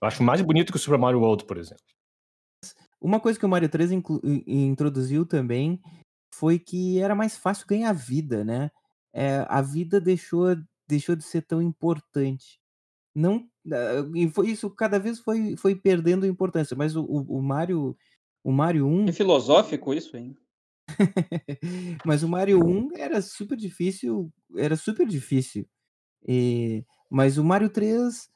Eu acho mais bonito que o Super Mario World, por exemplo. Uma coisa que o Mario 3 inclu- in- introduziu também foi que era mais fácil ganhar vida, né? É, a vida deixou, deixou de ser tão importante. Não, ah, e foi isso cada vez foi, foi perdendo importância, mas o, o, o Mario o Mario 1 Que filosófico isso, hein? mas o Mario 1 era super difícil, era super difícil. E- mas o Mario 3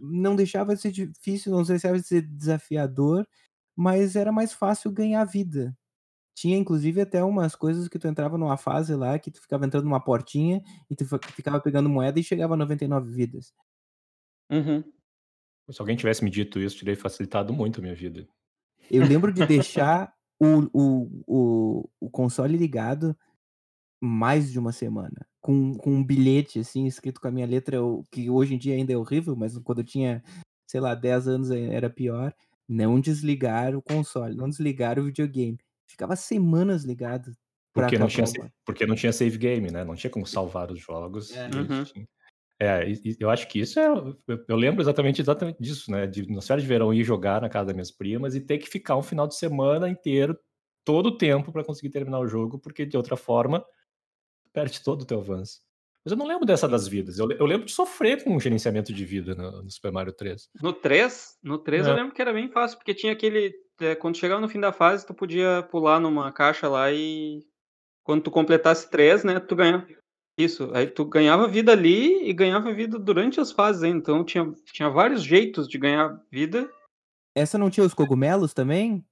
não deixava de ser difícil, não deixava de ser desafiador, mas era mais fácil ganhar vida. Tinha inclusive até umas coisas que tu entrava numa fase lá que tu ficava entrando numa portinha e tu ficava pegando moeda e chegava a 99 vidas. Uhum. Se alguém tivesse me dito isso, teria facilitado muito a minha vida. Eu lembro de deixar o, o, o, o console ligado mais de uma semana. Com, com um bilhete, assim, escrito com a minha letra, o- que hoje em dia ainda é horrível, mas quando eu tinha, sei lá, 10 anos era pior. Não desligar o console, não desligar o videogame. Ficava semanas ligado. Porque não, tinha, porque não tinha save game, né? Não tinha como salvar os jogos. É. Uhum. tinha- É, eu acho que isso é. eu- Eu lembro exatamente, exatamente disso, né? De nas férias de verão ir jogar na casa das minhas primas e ter que ficar um final de semana inteiro, todo o tempo, para conseguir terminar o jogo, porque de outra forma, perde todo o teu avanço. Mas eu não lembro dessa das vidas. Eu, eu lembro de sofrer com o gerenciamento de vida no, no Super Mario 3. No 3, no 3 eu É. lembro que era bem fácil, porque tinha aquele. é, quando chegava no fim da fase, tu podia pular numa caixa lá e. Quando tu completasse 3, né, tu ganhava. Isso, aí tu ganhava vida ali e ganhava vida durante as fases, hein? então tinha, tinha vários jeitos de ganhar vida. Essa não tinha os cogumelos também?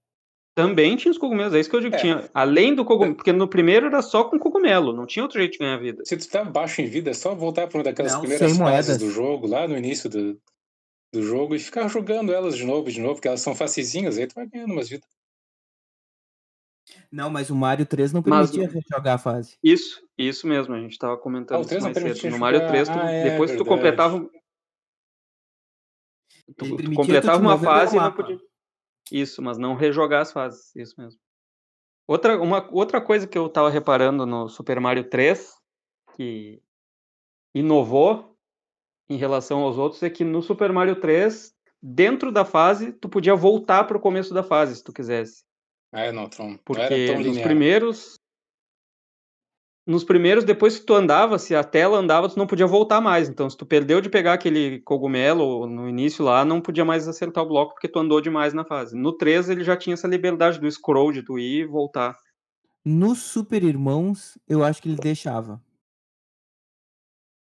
Também tinha os cogumelos, é isso que eu digo, É. tinha. Além do cogumelo, porque no primeiro era só com cogumelo, não tinha outro jeito de ganhar vida. Se tu tá baixo em vida, é só voltar para uma daquelas Não, primeiras fases moedas. do jogo, lá no início do, do jogo, e ficar jogando elas de novo, de novo, porque elas são facezinhas, aí tu vai ganhando umas vidas. Não, mas o Mario 3 não Mas- permitia jogar a fase. Isso, isso mesmo, a gente tava comentando Ah, o isso 3 não mais cedo. permitia No Mario jogar- 3, tu- ah, é, depois que tu completava. Tu, tu completava uma fase e não podia. Isso, mas não rejogar as fases, isso mesmo. Outra, uma, outra coisa que eu tava reparando no Super Mario 3, que inovou em relação aos outros, é que no Super Mario 3, dentro da fase, tu podia voltar pro começo da fase, se tu quisesse. É, não, Tron. Porque era tão nos linear. primeiros. Nos primeiros, depois que tu andava, se a tela andava, tu não podia voltar mais. Então, se tu perdeu de pegar aquele cogumelo no início lá, não podia mais acertar o bloco porque tu andou demais na fase. No 3, ele já tinha essa liberdade do scroll de tu ir e voltar. No Super Irmãos, eu acho que ele deixava.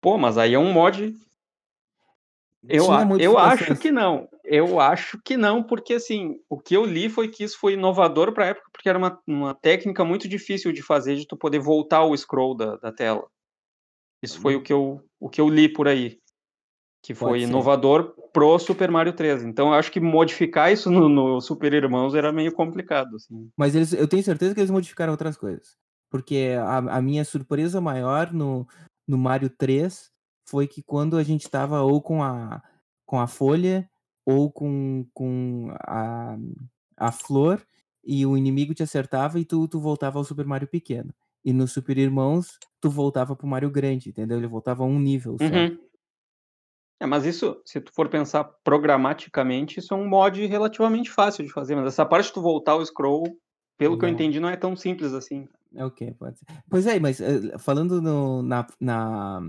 Pô, mas aí é um mod. Eu, a- eu acho que não. Eu acho que não, porque assim, o que eu li foi que isso foi inovador pra época, porque era uma, uma técnica muito difícil de fazer, de tu poder voltar o scroll da, da tela. Isso foi o que, eu, o que eu li por aí. Que foi inovador pro Super Mario 3. Então eu acho que modificar isso no, no Super Irmãos era meio complicado. Assim. Mas eles, eu tenho certeza que eles modificaram outras coisas. Porque a, a minha surpresa maior no, no Mario 3 foi que quando a gente tava ou com a, com a folha ou com, com a, a flor e o inimigo te acertava e tu, tu voltava ao Super Mario pequeno. E no Super Irmãos, tu voltava pro Mario grande, entendeu? Ele voltava a um nível só. Uhum. É, mas isso, se tu for pensar programaticamente, isso é um mod relativamente fácil de fazer. Mas essa parte de tu voltar o scroll, pelo que eu Não. entendi, não é tão simples assim. É o que pode ser. Pois é, mas eh, falando no- na, na,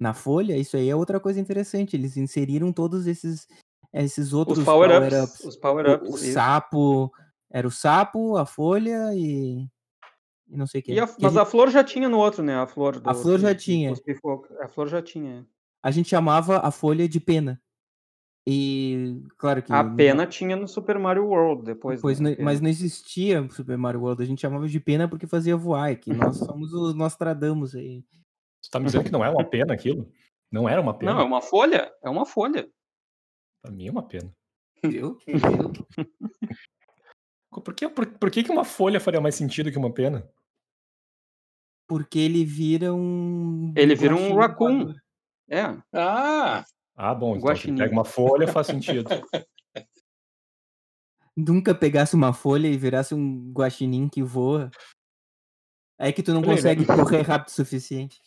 na folha, isso aí é outra coisa interessante. Eles inseriram todos esses, esses outros Os power-ups. power-ups. os O, power-ups. o isso. sapo, era o sapo, a folha e, e não sei o que. E a- Que mas a, a flor já tinha no outro, né? A flor do, A flor do- já do tinha. Cuspifogo. A flor já tinha. a gente chamava a folha de pena. E claro que. A pena tinha no Super Mario World depois. Pois né? não- mas não existia Super Mario World, a gente chamava de pena porque fazia voar, é que nós somos os Nostradamus aí. Você tá me dizendo que não é uma pena aquilo? Não era uma pena? Não, é uma folha. É uma folha. Pra mim é uma pena. Viu? Viu? Por que, por, por que que uma folha faria mais sentido que uma pena? Porque ele vira um. Ele vira um raccoon. É. Ah, Ah, bom, então Guaxinim. pega uma folha faz sentido. Nunca pegasse uma folha e virasse um guaxinim que voa. É que tu não aí, né? consegue correr rápido o suficiente.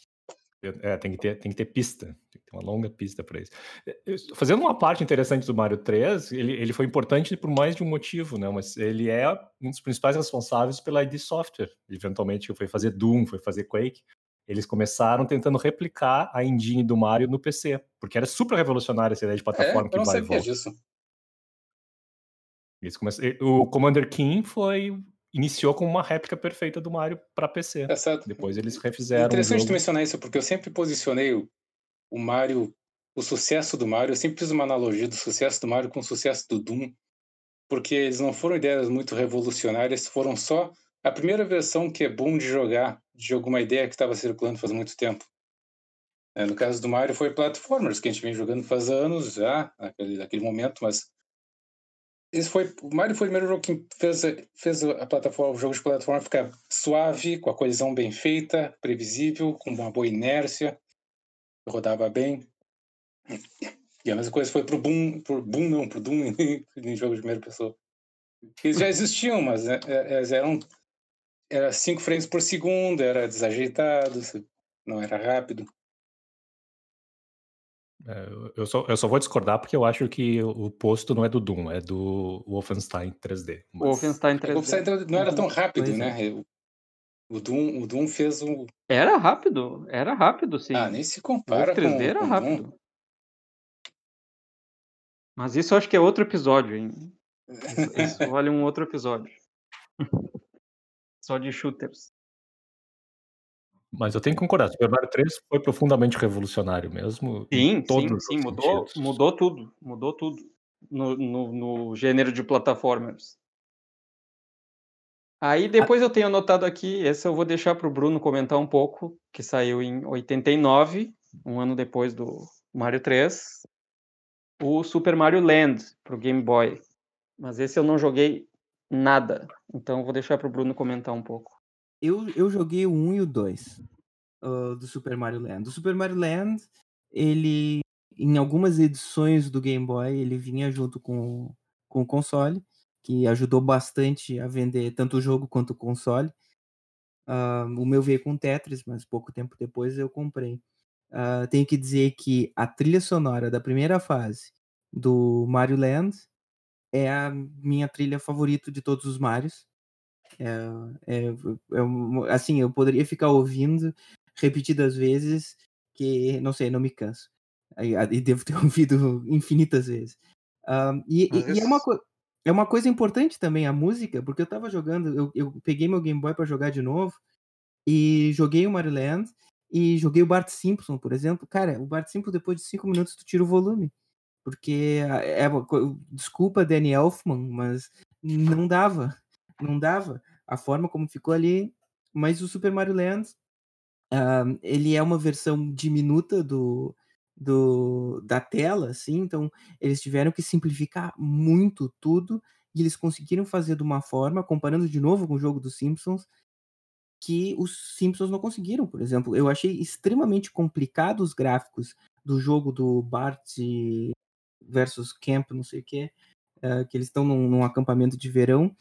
É, tem que ter, tem que ter pista. Tem que ter uma longa pista para isso. É, Fazendo uma parte interessante do Mario 3, ele, ele foi importante por mais de um motivo, né? Mas ele é um dos principais responsáveis pela ID Software. Eventualmente, que foi fazer Doom, foi fazer Quake. Eles começaram tentando replicar a engine do Mario no PC, porque era super revolucionária essa ideia de é, plataforma eu que não vai e sabia volta. disso. Eles come- O Commander King foi iniciou como uma réplica perfeita do Mario para PC. É certo. Depois eles refizeram o Interessante tu jogo. mencionar isso, porque eu sempre posicionei o, o Mario, o sucesso do Mario, eu sempre fiz uma analogia do sucesso do Mario com o sucesso do Doom, porque eles não foram ideias muito revolucionárias, foram só a primeira versão que é bom de jogar de alguma ideia que estava circulando faz muito tempo. É, no caso do Mario foi platformers, que a gente vem jogando faz anos já, naquele, naquele momento, mas esse foi, o Mario foi o primeiro jogo que fez, fez a plataforma, o jogo de plataforma ficar suave, com a colisão bem feita, previsível, com uma boa inércia, rodava bem. E a mesma coisa foi pro Boom, pro Boom não, pro Doom em jogo de primeira pessoa. Eles já existiam, mas é, é, eles eram era 5 frames por segundo, era desajeitado, não era rápido. É, eu- só, eu só vou discordar porque eu acho que o o posto não é do Doom, é do Wolfenstein 3D. O mas- Wolfenstein É o 3D. Upside não era tão rápido, Pois é. né? O- O Doom, o Doom fez um. Era rápido. Era rápido, sim. Ah, nem se o compara Wolf 3D era com, com o Doom. rápido. Mas isso eu acho que é outro episódio, hein? Isso, isso vale um outro episódio. Só de shooters. Mas eu tenho que concordar, Super Mario 3 foi profundamente revolucionário mesmo. Sim, sim, todos sim, mudou, sentidos. mudou tudo. Mudou tudo no, no, no gênero de plataformas. Aí depois eu tenho anotado aqui, esse eu vou deixar para o Bruno comentar um pouco, que saiu em 89, um ano depois do Mario 3, o Super Mario Land para o Game Boy. Mas esse eu não joguei nada, então eu vou deixar para o Bruno comentar um pouco. Eu, eu joguei o 1 e o 2 ah, do Super Mario Land. O Super Mario Land, ele, em algumas edições do Game Boy, ele vinha junto com, com o console. que ajudou bastante a vender tanto o jogo quanto o console. Uh, o meu veio com Tetris, mas pouco tempo depois eu comprei. Uh, tenho que dizer que a trilha sonora da primeira fase do Mario Land é a minha trilha favorita de todos os Marios. É, é, é, assim, eu poderia ficar ouvindo repetidas vezes que, não sei, não me canso. E devo ter ouvido infinitas vezes. Um, e, e, e, é, uma é uma coisa importante também a música, porque eu tava jogando, eu, eu peguei meu Game Boy para jogar de novo e joguei o Mario Land e joguei o Bart Simpson, por exemplo. Cara, o Bart Simpson, depois de cinco minutos, tu tira o volume. Porque é, desculpa, Danny Elfman, mas não dava. Não dava. A forma como ficou ali. Mas o Super Mario Land, uh, ele é uma versão diminuta do, do, da tela, assim, então eles tiveram que simplificar muito tudo e eles conseguiram fazer de uma forma, comparando de novo com o jogo dos Simpsons, que os Simpsons não conseguiram, por exemplo. Eu achei extremamente complicado os gráficos do jogo do Bart versus Camp, não sei o que, uh, que eles estão num, num, acampamento de verão.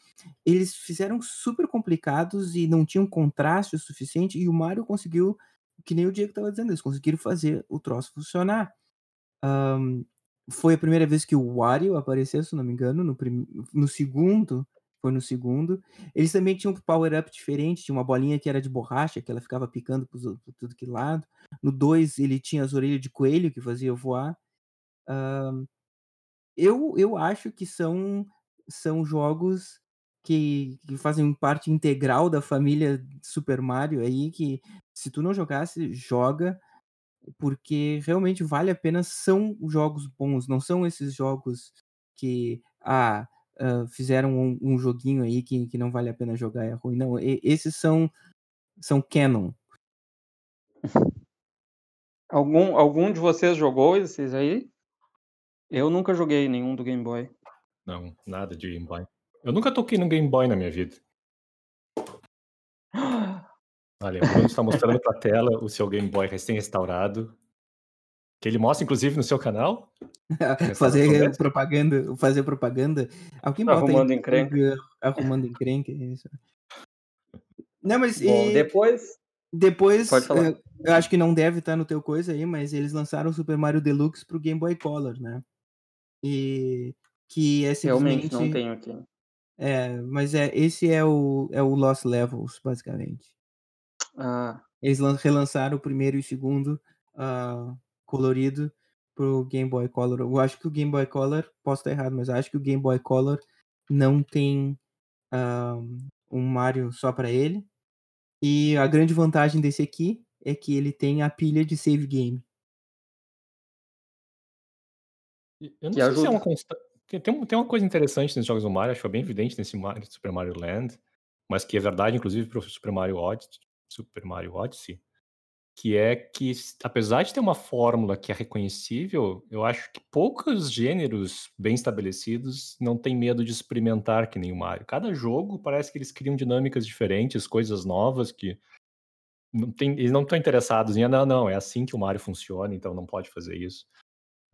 Eles fizeram super complicados e não tinham contraste o suficiente, e o Mario conseguiu, que nem o Diego estava dizendo, eles conseguiram fazer o troço funcionar. Um, foi a primeira vez que o Wario apareceu, se não me engano, no, prim... no segundo foi no segundo. Eles também tinham um power-up diferente, tinha uma bolinha que era de borracha, que ela ficava picando por, tudo que lado. No 2, ele tinha as orelhas de coelho que fazia voar. Uh, eu, eu acho que são, são jogos que, que, fazem parte integral da família Super Mario aí, que se tu não jogasse, joga, porque realmente vale a pena, são jogos bons, não são esses jogos que, ah, uh, fizeram um, um, joguinho aí que, que não vale a pena jogar, é ruim. Não, e, esses são, são canon. Algum, algum de vocês jogou esses aí? Eu nunca joguei nenhum do Game Boy. Não, nada de Game Boy. Eu nunca toquei no Game Boy na minha vida. Olha, o Bruno está mostrando para a tela o seu Game Boy recém-restaurado. Que ele mostra, inclusive, no seu canal. fazer propaganda, fazer propaganda. Alguém bota arrumando encrenca. Arrumando encrenca, isso. Não, mas Bom, e... depois. Depois, eu, eu acho que não deve estar no teu coisa aí, mas eles lançaram o Super Mario Deluxe pro Game Boy Color, né? E que é simplesmente... Realmente não tenho aqui. É, mas é, esse é o, é o Lost Levels, basicamente. Ah. Eles relançaram o primeiro e o segundo uh, colorido pro Game Boy Color. Eu acho que o Game Boy Color, posso estar errado, mas acho que o Game Boy Color não tem um, um Mario só para ele. E a grande vantagem desse aqui é que ele tem a pilha de save game. Eu não que sei se é uma constante. Tem, tem uma coisa interessante nesses jogos do Mario, acho que foi bem evidente nesse Mario, Super Mario Land, mas que é verdade, inclusive, para o Super Mario Odyssey, Super Mario Odyssey, que é que, apesar de ter uma fórmula que é reconhecível, eu acho que poucos gêneros bem estabelecidos não têm medo de experimentar que nem o Mario. Cada jogo parece que eles criam dinâmicas diferentes, coisas novas que não tem, eles não estão interessados em, ah, não, não, é assim que o Mario funciona, então não pode fazer isso.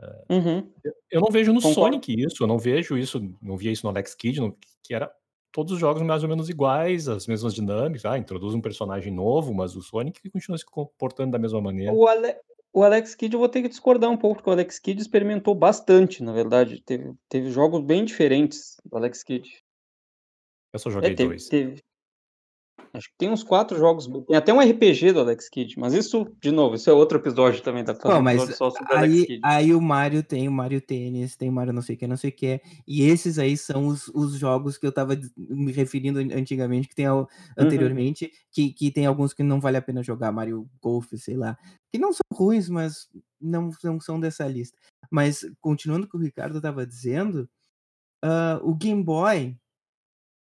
É, uhum. Eu não vejo no Concordo. Sonic isso, eu não vejo isso, não via isso no Alex Kidd, que era todos os jogos mais ou menos iguais, as mesmas dinâmicas. Ah, introduz um personagem novo, mas o Sonic continua se comportando da mesma maneira. O, Ale... o Alex Kidd eu vou ter que discordar um pouco, porque o Alex Kidd experimentou bastante, na verdade. Teve, teve jogos bem diferentes do Alex Kidd. Eu só joguei é, teve, dois. Teve, Acho que tem uns quatro jogos. Tem até um RPG do Alex Kidd, mas isso, de novo, isso é outro episódio também da fazer mas aí. Aí o Mario tem o Mario Tênis, tem o Mario não sei o que, não sei o que. E esses aí são os, os jogos que eu tava me referindo antigamente, que tem uhum. anteriormente, uhum. que, que tem alguns que não vale a pena jogar, Mario Golf, sei lá. Que não são ruins, mas não, não são dessa lista. Mas, continuando o que o Ricardo tava dizendo, uh, o Game Boy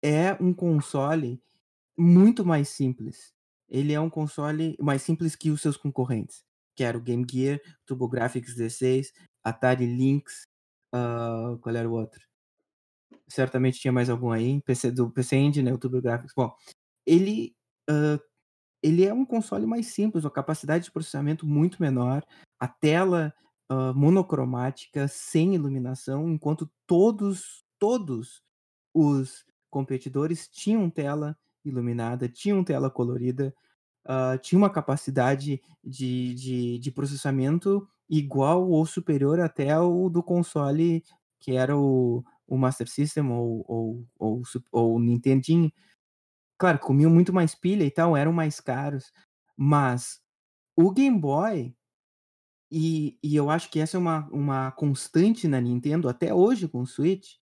é um console muito mais simples. Ele é um console mais simples que os seus concorrentes, que era o Game Gear, TurboGrafx 16, Atari Lynx, uh, qual era o outro? Certamente tinha mais algum aí, PC do PC Engine, né, o TurboGrafx. Bom, ele uh, ele é um console mais simples, uma capacidade de processamento muito menor, a tela uh, monocromática, sem iluminação, enquanto todos todos os competidores tinham tela iluminada, tinham tela colorida, uh, tinha uma capacidade de, de, de, processamento igual ou superior até o do console que era o, o Master System ou, ou, ou, ou o Nintendinho. Claro, comiam muito mais pilha e tal, eram mais caros, mas o Game Boy, e, e eu acho que essa é uma, uma constante na Nintendo até hoje com o Switch,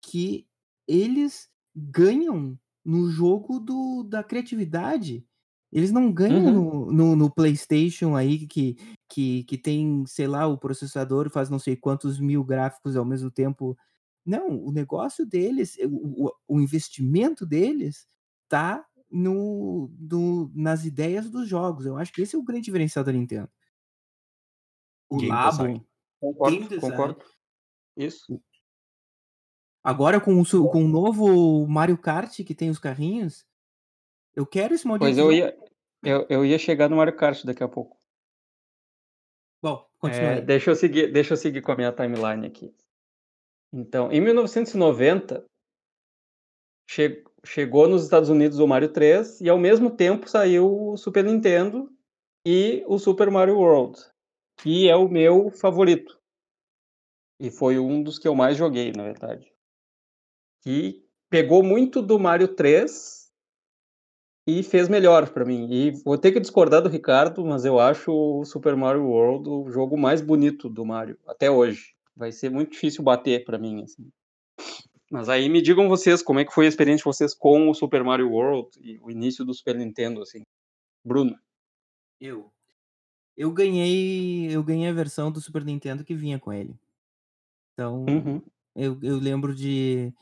que eles ganham no jogo do, da criatividade. Eles não ganham Uhum. no, no, no PlayStation aí que, que, que tem, sei lá, o processador faz não sei quantos mil gráficos ao mesmo tempo. Não, o negócio deles, o, o, investimento deles tá no, no, nas ideias dos jogos. Eu acho que esse é o grande diferencial da Nintendo. O Game Labo, design. Concordo, game design. concordo. Isso. Agora com o, com o novo Mario Kart que tem os carrinhos, eu quero esse modelo. Pois eu ia, eu, eu ia chegar no Mario Kart daqui a pouco. Bom, continua É, deixa, eu seguir, deixa eu seguir com a minha timeline aqui. Então, em 1990, che- chegou nos Estados Unidos o Mario 3 e ao mesmo tempo saiu o Super Nintendo e o Super Mario World, que é o meu favorito. E foi um dos que eu mais joguei, na verdade. Que pegou muito do Mario 3 e fez melhor pra mim. E vou ter que discordar do Ricardo, mas eu acho o Super Mario World o jogo mais bonito do Mario até hoje. Vai ser muito difícil bater pra mim, assim. Mas aí me digam vocês como é que foi a experiência de vocês com o Super Mario World e o início do Super Nintendo, assim. Bruno. Eu. Eu ganhei, eu ganhei a versão do Super Nintendo que vinha com ele. Então, Uhum. eu, eu lembro de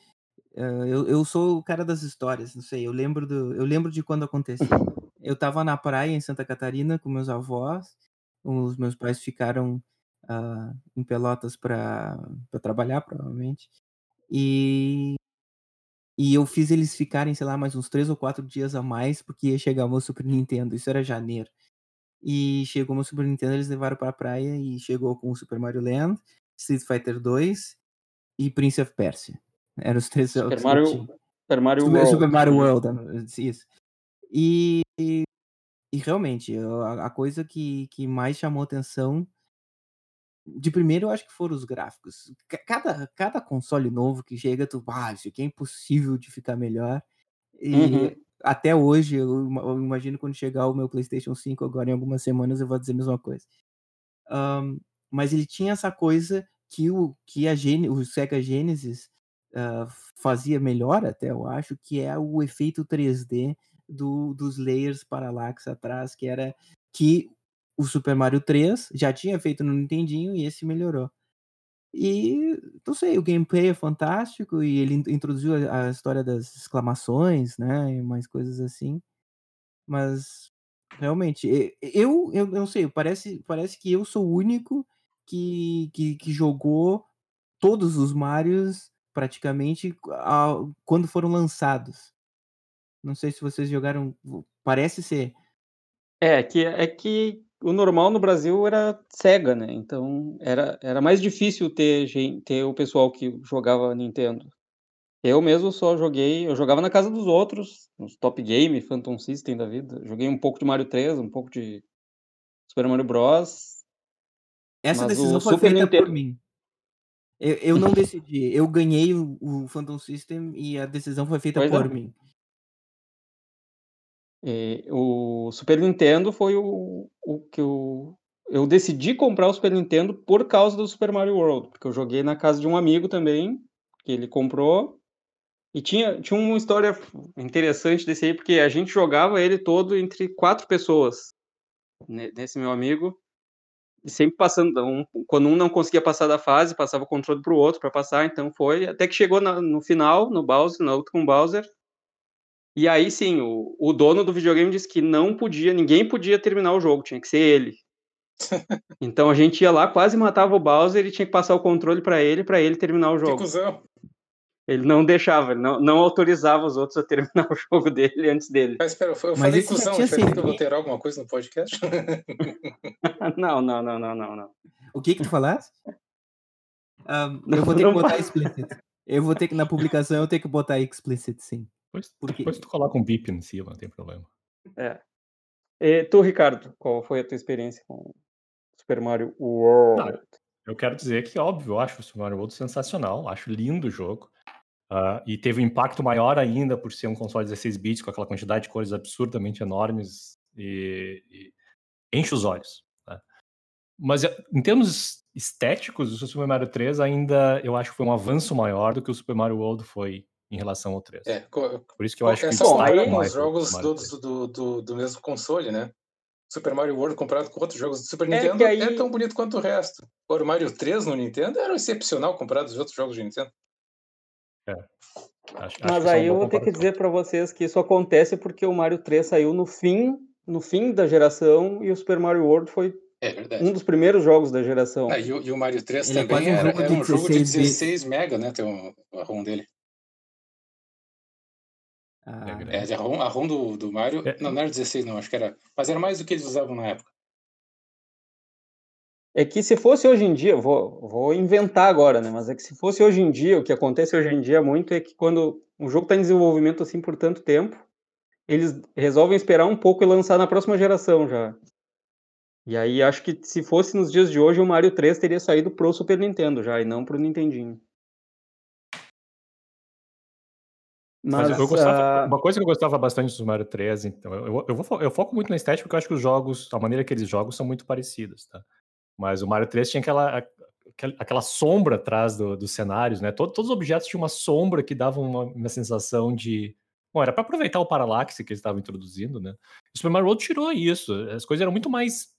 eu, eu sou o cara das histórias, não sei, eu lembro do eu lembro de quando acontecia. Eu tava na praia em Santa Catarina com meus avós, os meus pais ficaram ah, em Pelotas para trabalhar, provavelmente. E e eu fiz eles ficarem, sei lá, mais uns três ou quatro dias a mais, porque ia chegar o meu Super Nintendo, isso era janeiro. E chegou meu Super Nintendo, eles levaram pra praia e chegou com o Super Mario Land, Street Fighter 2 e Prince of Persia. Eram os três Super jogos Mario. Super Mario World. Super Mario World, isso. E, e, e realmente, a, a coisa que, que mais chamou atenção, de primeiro eu acho que foram os gráficos. Ca- Cada, cada console novo que chega, tu, ah, isso aqui é impossível de ficar melhor. E Uhum. até hoje, eu, eu imagino quando chegar o meu PlayStation 5 agora em algumas semanas, eu vou dizer a mesma coisa. Ahn, mas ele tinha essa coisa que o, que a Gen o Sega Genesis ah, fazia melhor até, eu acho, que é o efeito 3D do, dos layers paralaxe atrás, que era que o Super Mario 3 já tinha feito no Nintendinho e esse melhorou. E, não sei, o gameplay é fantástico e ele in- introduziu a, a história das exclamações, né, e mais coisas assim. Mas realmente, eu, eu, eu não sei, parece, parece que eu sou o único que, que, que jogou todos os Marios praticamente quando foram lançados. Não sei se vocês jogaram. Parece ser. É que, é que o normal no Brasil era Sega, né? Então era, era mais difícil ter, ter o pessoal que jogava Nintendo. Eu mesmo só joguei, eu jogava na casa dos outros, nos Top Game, Phantom System da vida. Joguei um pouco de Mario 3, um pouco de Super Mario Bros. Essa decisão foi Super feita por Nintendo- mim. Eu, eu não decidi. Eu ganhei o, o Phantom System e a decisão foi feita Pois por é. mim. E o Super Nintendo foi o, o que eu. Eu decidi comprar o Super Nintendo por causa do Super Mario World, porque eu joguei na casa de um amigo também, que ele comprou. E tinha, tinha uma história interessante desse aí, porque a gente jogava ele todo entre quatro pessoas, ne- nesse meu amigo. E sempre passando, um, quando um não conseguia passar da fase, passava o controle pro outro para passar, então foi, até que chegou na- no final, no Bowser, na luta com o Bowser, e aí sim, o, o dono do videogame disse que não podia, ninguém podia terminar o jogo, tinha que ser ele. Então a gente ia lá, quase matava o Bowser e tinha que passar o controle para ele, para ele terminar o Que jogo. cuzão. Ele não deixava, ele não, não autorizava os outros a terminar o jogo dele antes dele. Mas espera, eu Mas falei já cuzão, quer dizer que eu sido. vou ter alguma coisa no podcast? Não, não, não, não, não, não. O que que tu falaste? Não, eu vou ter que não botar vai. explícito. Eu vou ter que, na publicação, eu tenho que botar explicit, sim. Depois, Porque- depois tu coloca um bip em cima, não tem problema. É. E tu, Ricardo, qual foi a tua experiência com Super Mario World? Eu quero dizer que, óbvio, eu acho o Super Mario World sensacional, acho lindo o jogo. Ah, e teve um impacto maior ainda por ser um console 16 bits com aquela quantidade de cores absurdamente enormes e, e enche os olhos. né? Mas eh, em termos estéticos, o Super Mario 3 ainda eu acho que foi um avanço maior do que o Super Mario World foi em relação ao 3. É, Por isso que eu acho que essa bom, história aí- com mais os o jogos Super Mario do, 3. do, do, do mesmo console, né? Super Mario World comparado com outros jogos do Super É Nintendo que aí- é tão bonito quanto o resto. Agora, o Mario 3 no Nintendo era excepcional comparado aos outros jogos de Nintendo. Acho- acho Mas é aí eu vou ter que dizer pra vocês que isso acontece porque o Mario 3 saiu no fim, no fim da geração e o Super Mario World foi É um dos primeiros jogos da geração. Ah, e, o, e o Mario 3 Ele é também quase um era, jogo era um jogo de 16 bits. 16 mega, né? Tem um, a ROM dele. Ah, É. É, a ROM, a ROM do, do Mario. É. Não, não era 16, não, acho que era. Mas era mais do que eles usavam na época. É que se fosse hoje em dia, vou, vou inventar agora, né? Mas é que se fosse hoje em dia, o que acontece hoje em dia muito é que quando um jogo está em desenvolvimento assim por tanto tempo, eles resolvem esperar um pouco e lançar na próxima geração já. E aí acho que se fosse nos dias de hoje, o Mario 3 teria saído pro Super Nintendo já, e não pro Nintendinho. Mas, Mas, gostava, ah, uma coisa que eu gostava bastante do Mario 3, então, eu, eu, vou eu foco muito na estética porque eu acho que os jogos, a maneira que eles jogam são muito parecidos, tá? Mas o Mario 3 tinha aquela, aquela, sombra atrás do- dos cenários, né? Todo- todos os objetos tinham uma sombra que dava uma, uma sensação de. Bom, era para aproveitar o paralaxe que eles estavam introduzindo, né? O Super Mario World tirou isso. As coisas eram muito mais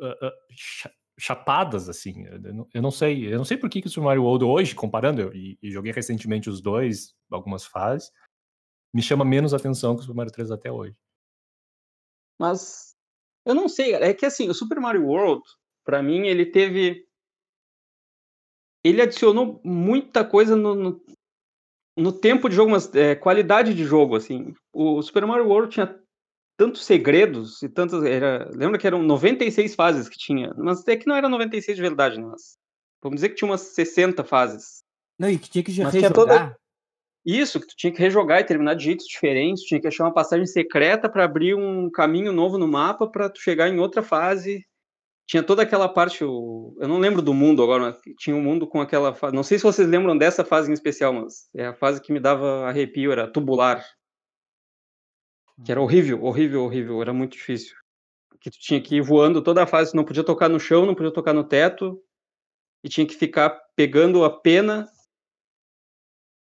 ah, cha- chapadas, assim. Eu não, eu não sei. Eu não sei por que, que o Super Mario World hoje, comparando, eu, e, e joguei recentemente os dois, algumas fases, me chama menos atenção que o Super Mario 3 até hoje. Mas eu não sei. É que assim, o Super Mario World, pra mim, ele teve. Ele adicionou muita coisa no, no, no tempo de jogo, mas é, qualidade de jogo, assim. O Super Mario World tinha tantos segredos e tantas. Era, lembra que eram 96 fases que tinha? Mas é que não era 96 de verdade, né? Mas, vamos dizer que tinha umas 60 fases. Não, e que tinha que já Mas rejogar. toda- Isso, que tu tinha que rejogar e terminar de jeitos diferentes, tinha que achar uma passagem secreta para abrir um caminho novo no mapa para tu chegar em outra fase. Tinha toda aquela parte, o- eu não lembro do mundo agora, tinha um mundo com aquela fase. Não sei se vocês lembram dessa fase em especial, mas é a fase que me dava arrepio, era tubular. Que era horrível, horrível, horrível, era muito difícil. Que tu tinha que ir voando toda a fase, tu não podia tocar no chão, não podia tocar no teto, e tinha que ficar pegando a pena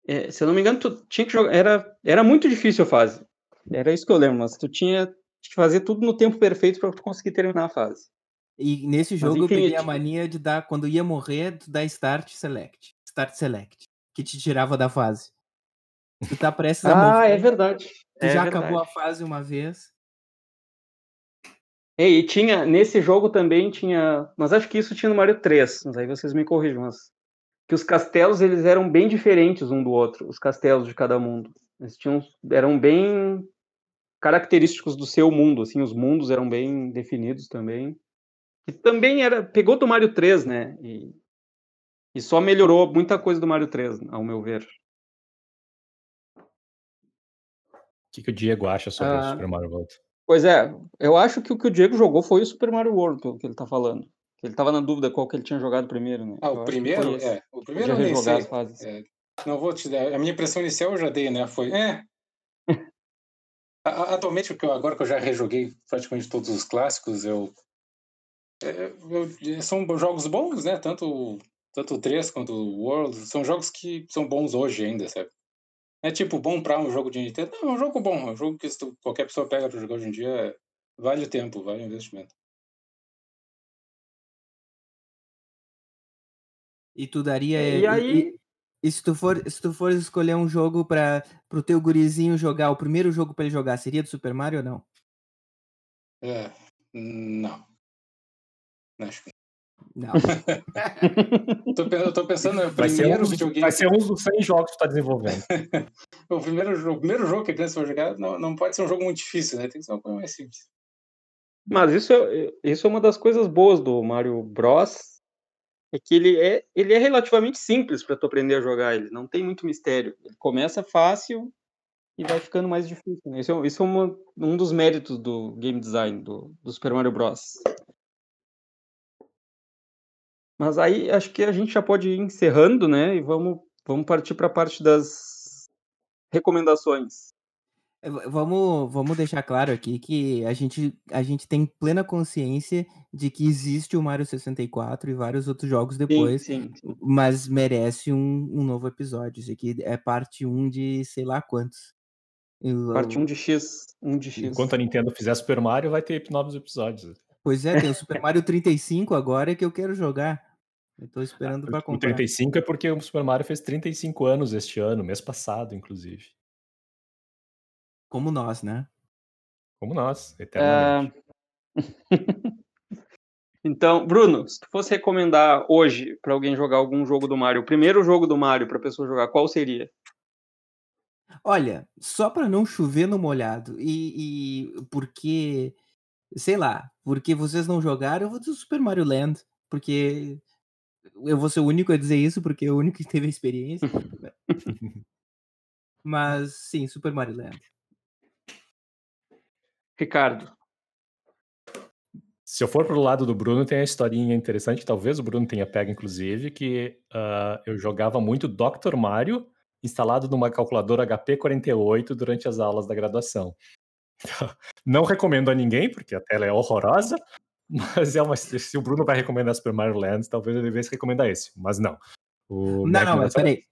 é, se eu não me engano, tu tinha que jogar. Era, era muito difícil a fase. Era isso que eu lembro, mas tu tinha que fazer tudo no tempo perfeito para conseguir terminar a fase. E nesse Mas, jogo eu peguei a mania de dar, quando ia morrer, tu dar start select. Start select. Que te tirava da fase. Tu tá prestes a Ah, morrer, é verdade. tu é já verdade. acabou a fase uma vez. É, E tinha, nesse jogo também tinha, mas acho que isso tinha no Mario 3, mas aí vocês me corrijam, mas que os castelos eles eram bem diferentes um do outro, os castelos de cada mundo. Eles tinham, eram bem característicos do seu mundo, assim, os mundos eram bem definidos também. E também era, pegou do Mario 3, né? E, e só melhorou muita coisa do Mario 3, ao meu ver. O que, que o Diego acha sobre o Ah. Super Mario World? Pois é, eu acho que o que o Diego jogou foi o Super Mario World, pelo que ele tá falando. Ele tava na dúvida qual que ele tinha jogado primeiro, né? Ah, Eu o que primeiro? É. O primeiro eu nem sei. as fases. É, não vou te dar. A minha impressão inicial eu já dei, né? Foi. É. Atualmente, o que agora que eu já rejoguei praticamente todos os clássicos, eu- são jogos bons, né? Tanto, tanto o 3 quanto o World. São jogos que são bons hoje ainda, sabe? É tipo, bom pra um jogo de Nintendo. Não, é um jogo bom. É um jogo que qualquer pessoa pega pra jogar hoje em dia, vale o tempo, vale o investimento. E tu daria. E aí- E, e se tu for, se tu for escolher um jogo para pro teu gurizinho jogar, o primeiro jogo pra ele jogar seria do Super Mario ou não? É, não. Acho que Não. Tô, eu tô pensando no Vai ser, um primeiro dos, videogame. vai ser um dos 100 jogos que tu tá desenvolvendo. O primeiro, jogo, o primeiro jogo que a criança vai jogar não, não pode ser um jogo muito difícil, né? Tem que ser uma coisa mais simples. Mas isso é, isso é uma das coisas boas do Mario Bros. é que ele é, ele é relativamente simples para tu aprender a jogar ele, não tem muito mistério. Ele começa fácil e vai ficando mais difícil. Né? Isso é, isso é uma, um dos méritos do game design do, do Super Mario Bros. Mas aí acho que a gente já pode ir encerrando, né? E vamos, vamos partir para a parte das recomendações. É, vamos, vamos deixar claro aqui que a gente, a gente tem plena consciência de que existe o Mario 64 e vários outros jogos depois, sim, sim, sim. mas merece um, um novo episódio. Isso aqui é parte 1 de sei lá quantos. Eu- Parte 1 de X. 1 de X. Enquanto a Nintendo fizer Super Mario, vai ter novos episódios. Pois é, tem o Super Mario 35 agora que eu quero jogar. Eu tô esperando pra O comprar. 35 é porque o Super Mario fez 35 anos este ano, mês passado, inclusive. Como nós, né? Como nós, eternamente. Ah, Então, Bruno, se tu fosse recomendar hoje para alguém jogar algum jogo do Mario, o primeiro jogo do Mario para pessoa jogar, qual seria? Olha, só pra não chover no molhado e, e porque, sei lá, porque vocês não jogaram, eu vou dizer o Super Mario Land, porque eu vou ser o único a dizer isso, porque é o único que teve a experiência. Mas sim, Super Mario Land. Ricardo. Se eu for pro lado do Bruno, tem a historinha interessante, talvez o Bruno tenha pego, inclusive, que ah, eu jogava muito Dr. Mario instalado numa calculadora HP48 durante as aulas da graduação. Não recomendo a ninguém, porque a tela é horrorosa, mas é uma, se o Bruno vai recomendar Super Mario Land, talvez eu devesse recomendar esse, mas não. O Não, não, mas peraí.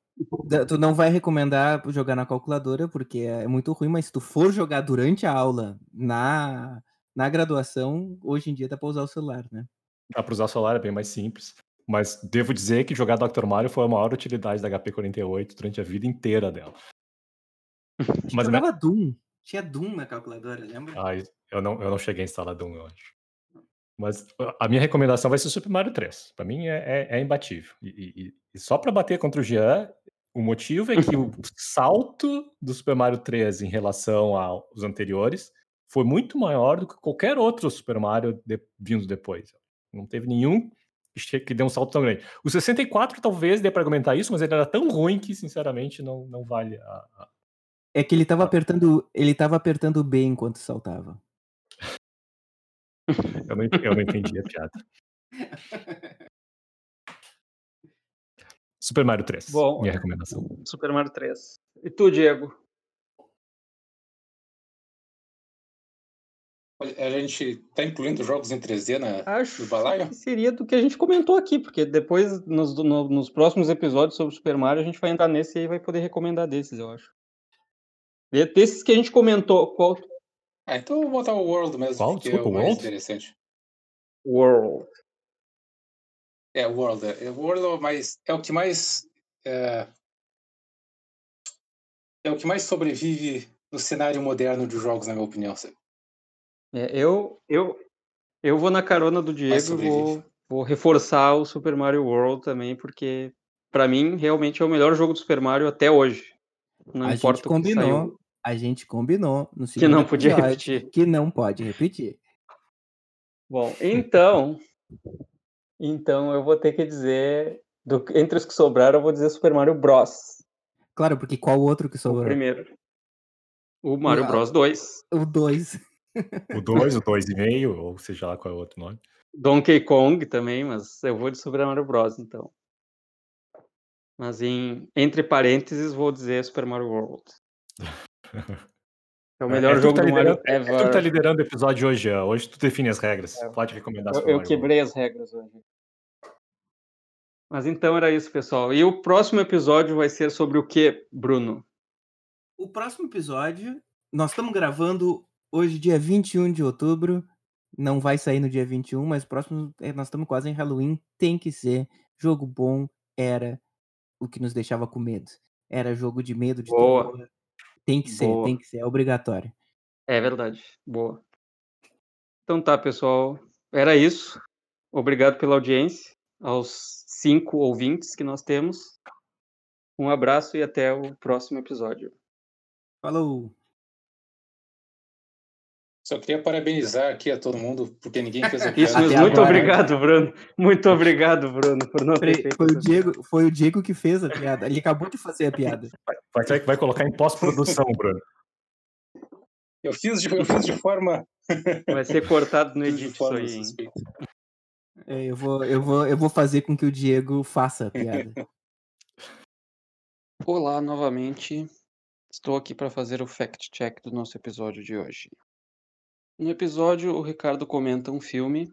Da- Tu não vai recomendar jogar na calculadora, porque é muito ruim, mas se tu for jogar durante a aula, na, na graduação, hoje em dia dá pra usar o celular, né? Dá para usar o celular, é bem mais simples. Mas devo dizer que jogar Dr. Mario foi a maior utilidade da HP48 durante a vida inteira dela. Mas a minha- Doom. Tinha Doom na calculadora, lembra? Ah, eu não, eu não cheguei a instalar Doom, eu acho. Mas a minha recomendação vai ser Super Mario 3. Pra mim é, é- é imbatível. E, e- e só pra bater contra o Jean, o motivo é que o salto do Super Mario 3 em relação aos anteriores foi muito maior do que qualquer outro Super Mario de- vindo depois. Não teve nenhum que deu um salto tão grande. O 64 talvez dê pra argumentar isso, mas ele era tão ruim que, sinceramente, não, não vale a, a- É que ele tava Ah. apertando, ele tava apertando B enquanto saltava. Eu não, eu não entendi a piada. Super Mario 3, Bom, minha recomendação. Super Mario 3. E tu, Diego? A gente tá incluindo jogos em 3D na, Acho que seria do que a gente comentou aqui, porque depois, nos, no- nos próximos episódios sobre Super Mario, a gente vai entrar nesse e vai poder recomendar desses, eu acho. E Desses que a gente comentou, qual Ah, então eu vou botar o World mesmo, Qual? porque Desculpa, é o mais World? interessante. World? É, o World. É, o World é o mais. É o que mais. É, é o que mais sobrevive no cenário moderno de jogos, na minha opinião. É, eu, eu, eu vou na carona do Diego e vou, vou reforçar o Super Mario World também, porque pra mim realmente é o melhor jogo do Super Mario até hoje. Não a importa gente o que combinou, saiu, a gente combinou no que não podia episódio repetir. que não pode repetir. Bom, então, então eu vou ter que dizer, do- entre os que sobraram, eu vou dizer Super Mario Bros. Claro, porque qual outro que O sobrou? primeiro. O Mario Ah. Bros 2. O 2. O 2, o 2,5, ou seja lá qual é o outro nome. Donkey Kong também, mas eu vou de Super Mario Bros, então. Mas em entre parênteses vou dizer Super Mario World. É o melhor É tu que jogo tá do Mario liderando- é tu que ever. tá liderando o episódio hoje. Hoje tu define as regras. É. Pode recomendar Eu, eu quebrei as regras hoje. Mas então era isso, pessoal. E o próximo episódio vai ser sobre o que, Bruno? O próximo episódio, nós estamos gravando hoje, dia 21 de outubro. Não vai sair no dia 21, mas o próximo, é, nós estamos quase em Halloween. Tem que ser. Jogo bom era o que nos deixava com medo. Era jogo de medo, de Boa. terror. Tem que ser, Boa. tem que ser. É obrigatório. É verdade. Boa. Então tá, pessoal. Era isso. Obrigado pela audiência. Aos cinco ouvintes que nós temos. Um abraço e até o próximo episódio. Falou! Só queria parabenizar aqui a todo mundo, porque ninguém fez a Isso piada. mesmo. Muito agora. obrigado, Bruno. Muito obrigado, Bruno, por não ter feito foi, o Diego, foi o Diego que fez a piada. Ele acabou de fazer a piada. Vai, vai, vai colocar em pós-produção, Bruno. Eu fiz de, eu fiz de forma. Vai ser cortado no edit isso aí. É, eu, vou, eu, vou, eu vou fazer com que o Diego faça a piada. Olá novamente. Estou aqui para fazer o fact check do nosso episódio de hoje. No episódio, o Ricardo comenta um filme.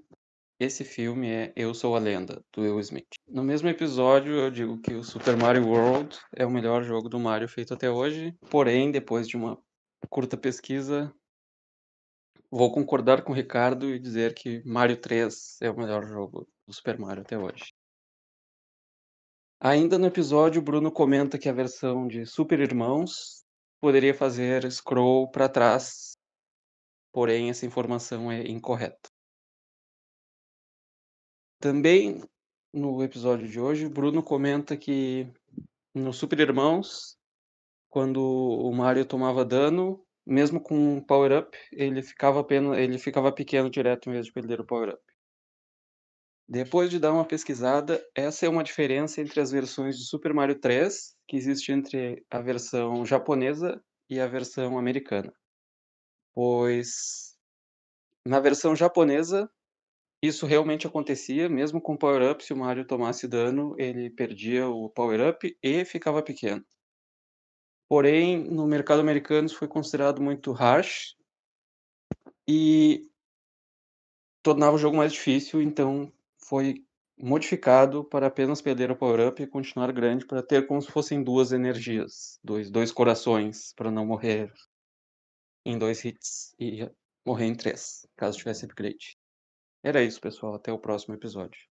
Esse filme é Eu Sou a Lenda, do Will Smith. No mesmo episódio, eu digo que o Super Mario World é o melhor jogo do Mario feito até hoje. Porém, depois de uma curta pesquisa, vou concordar com o Ricardo e dizer que Mario 3 é o melhor jogo do Super Mario até hoje. Ainda no episódio, o Bruno comenta que a versão de Super Irmãos poderia fazer scroll para trás, porém essa informação é incorreta. Também no episódio de hoje, Bruno comenta que no Super Irmãos, quando o Mario tomava dano, mesmo com um power-up, ele ficava ele ficava pequeno direto em vez de perder o power-up. Depois de dar uma pesquisada, essa é uma diferença entre as versões de Super Mario 3, que existe entre a versão japonesa e a versão americana. Pois na versão japonesa, isso realmente acontecia, mesmo com power-up, se o Mario tomasse dano, ele perdia o power-up e ficava pequeno. Porém, no mercado americano isso foi considerado muito harsh e tornava o jogo mais difícil, então foi modificado para apenas perder o power-up e continuar grande para ter como se fossem duas energias, dois, dois corações, para não morrer em dois hits e morrer em três, caso tivesse upgrade. Era isso, pessoal. Até o próximo episódio.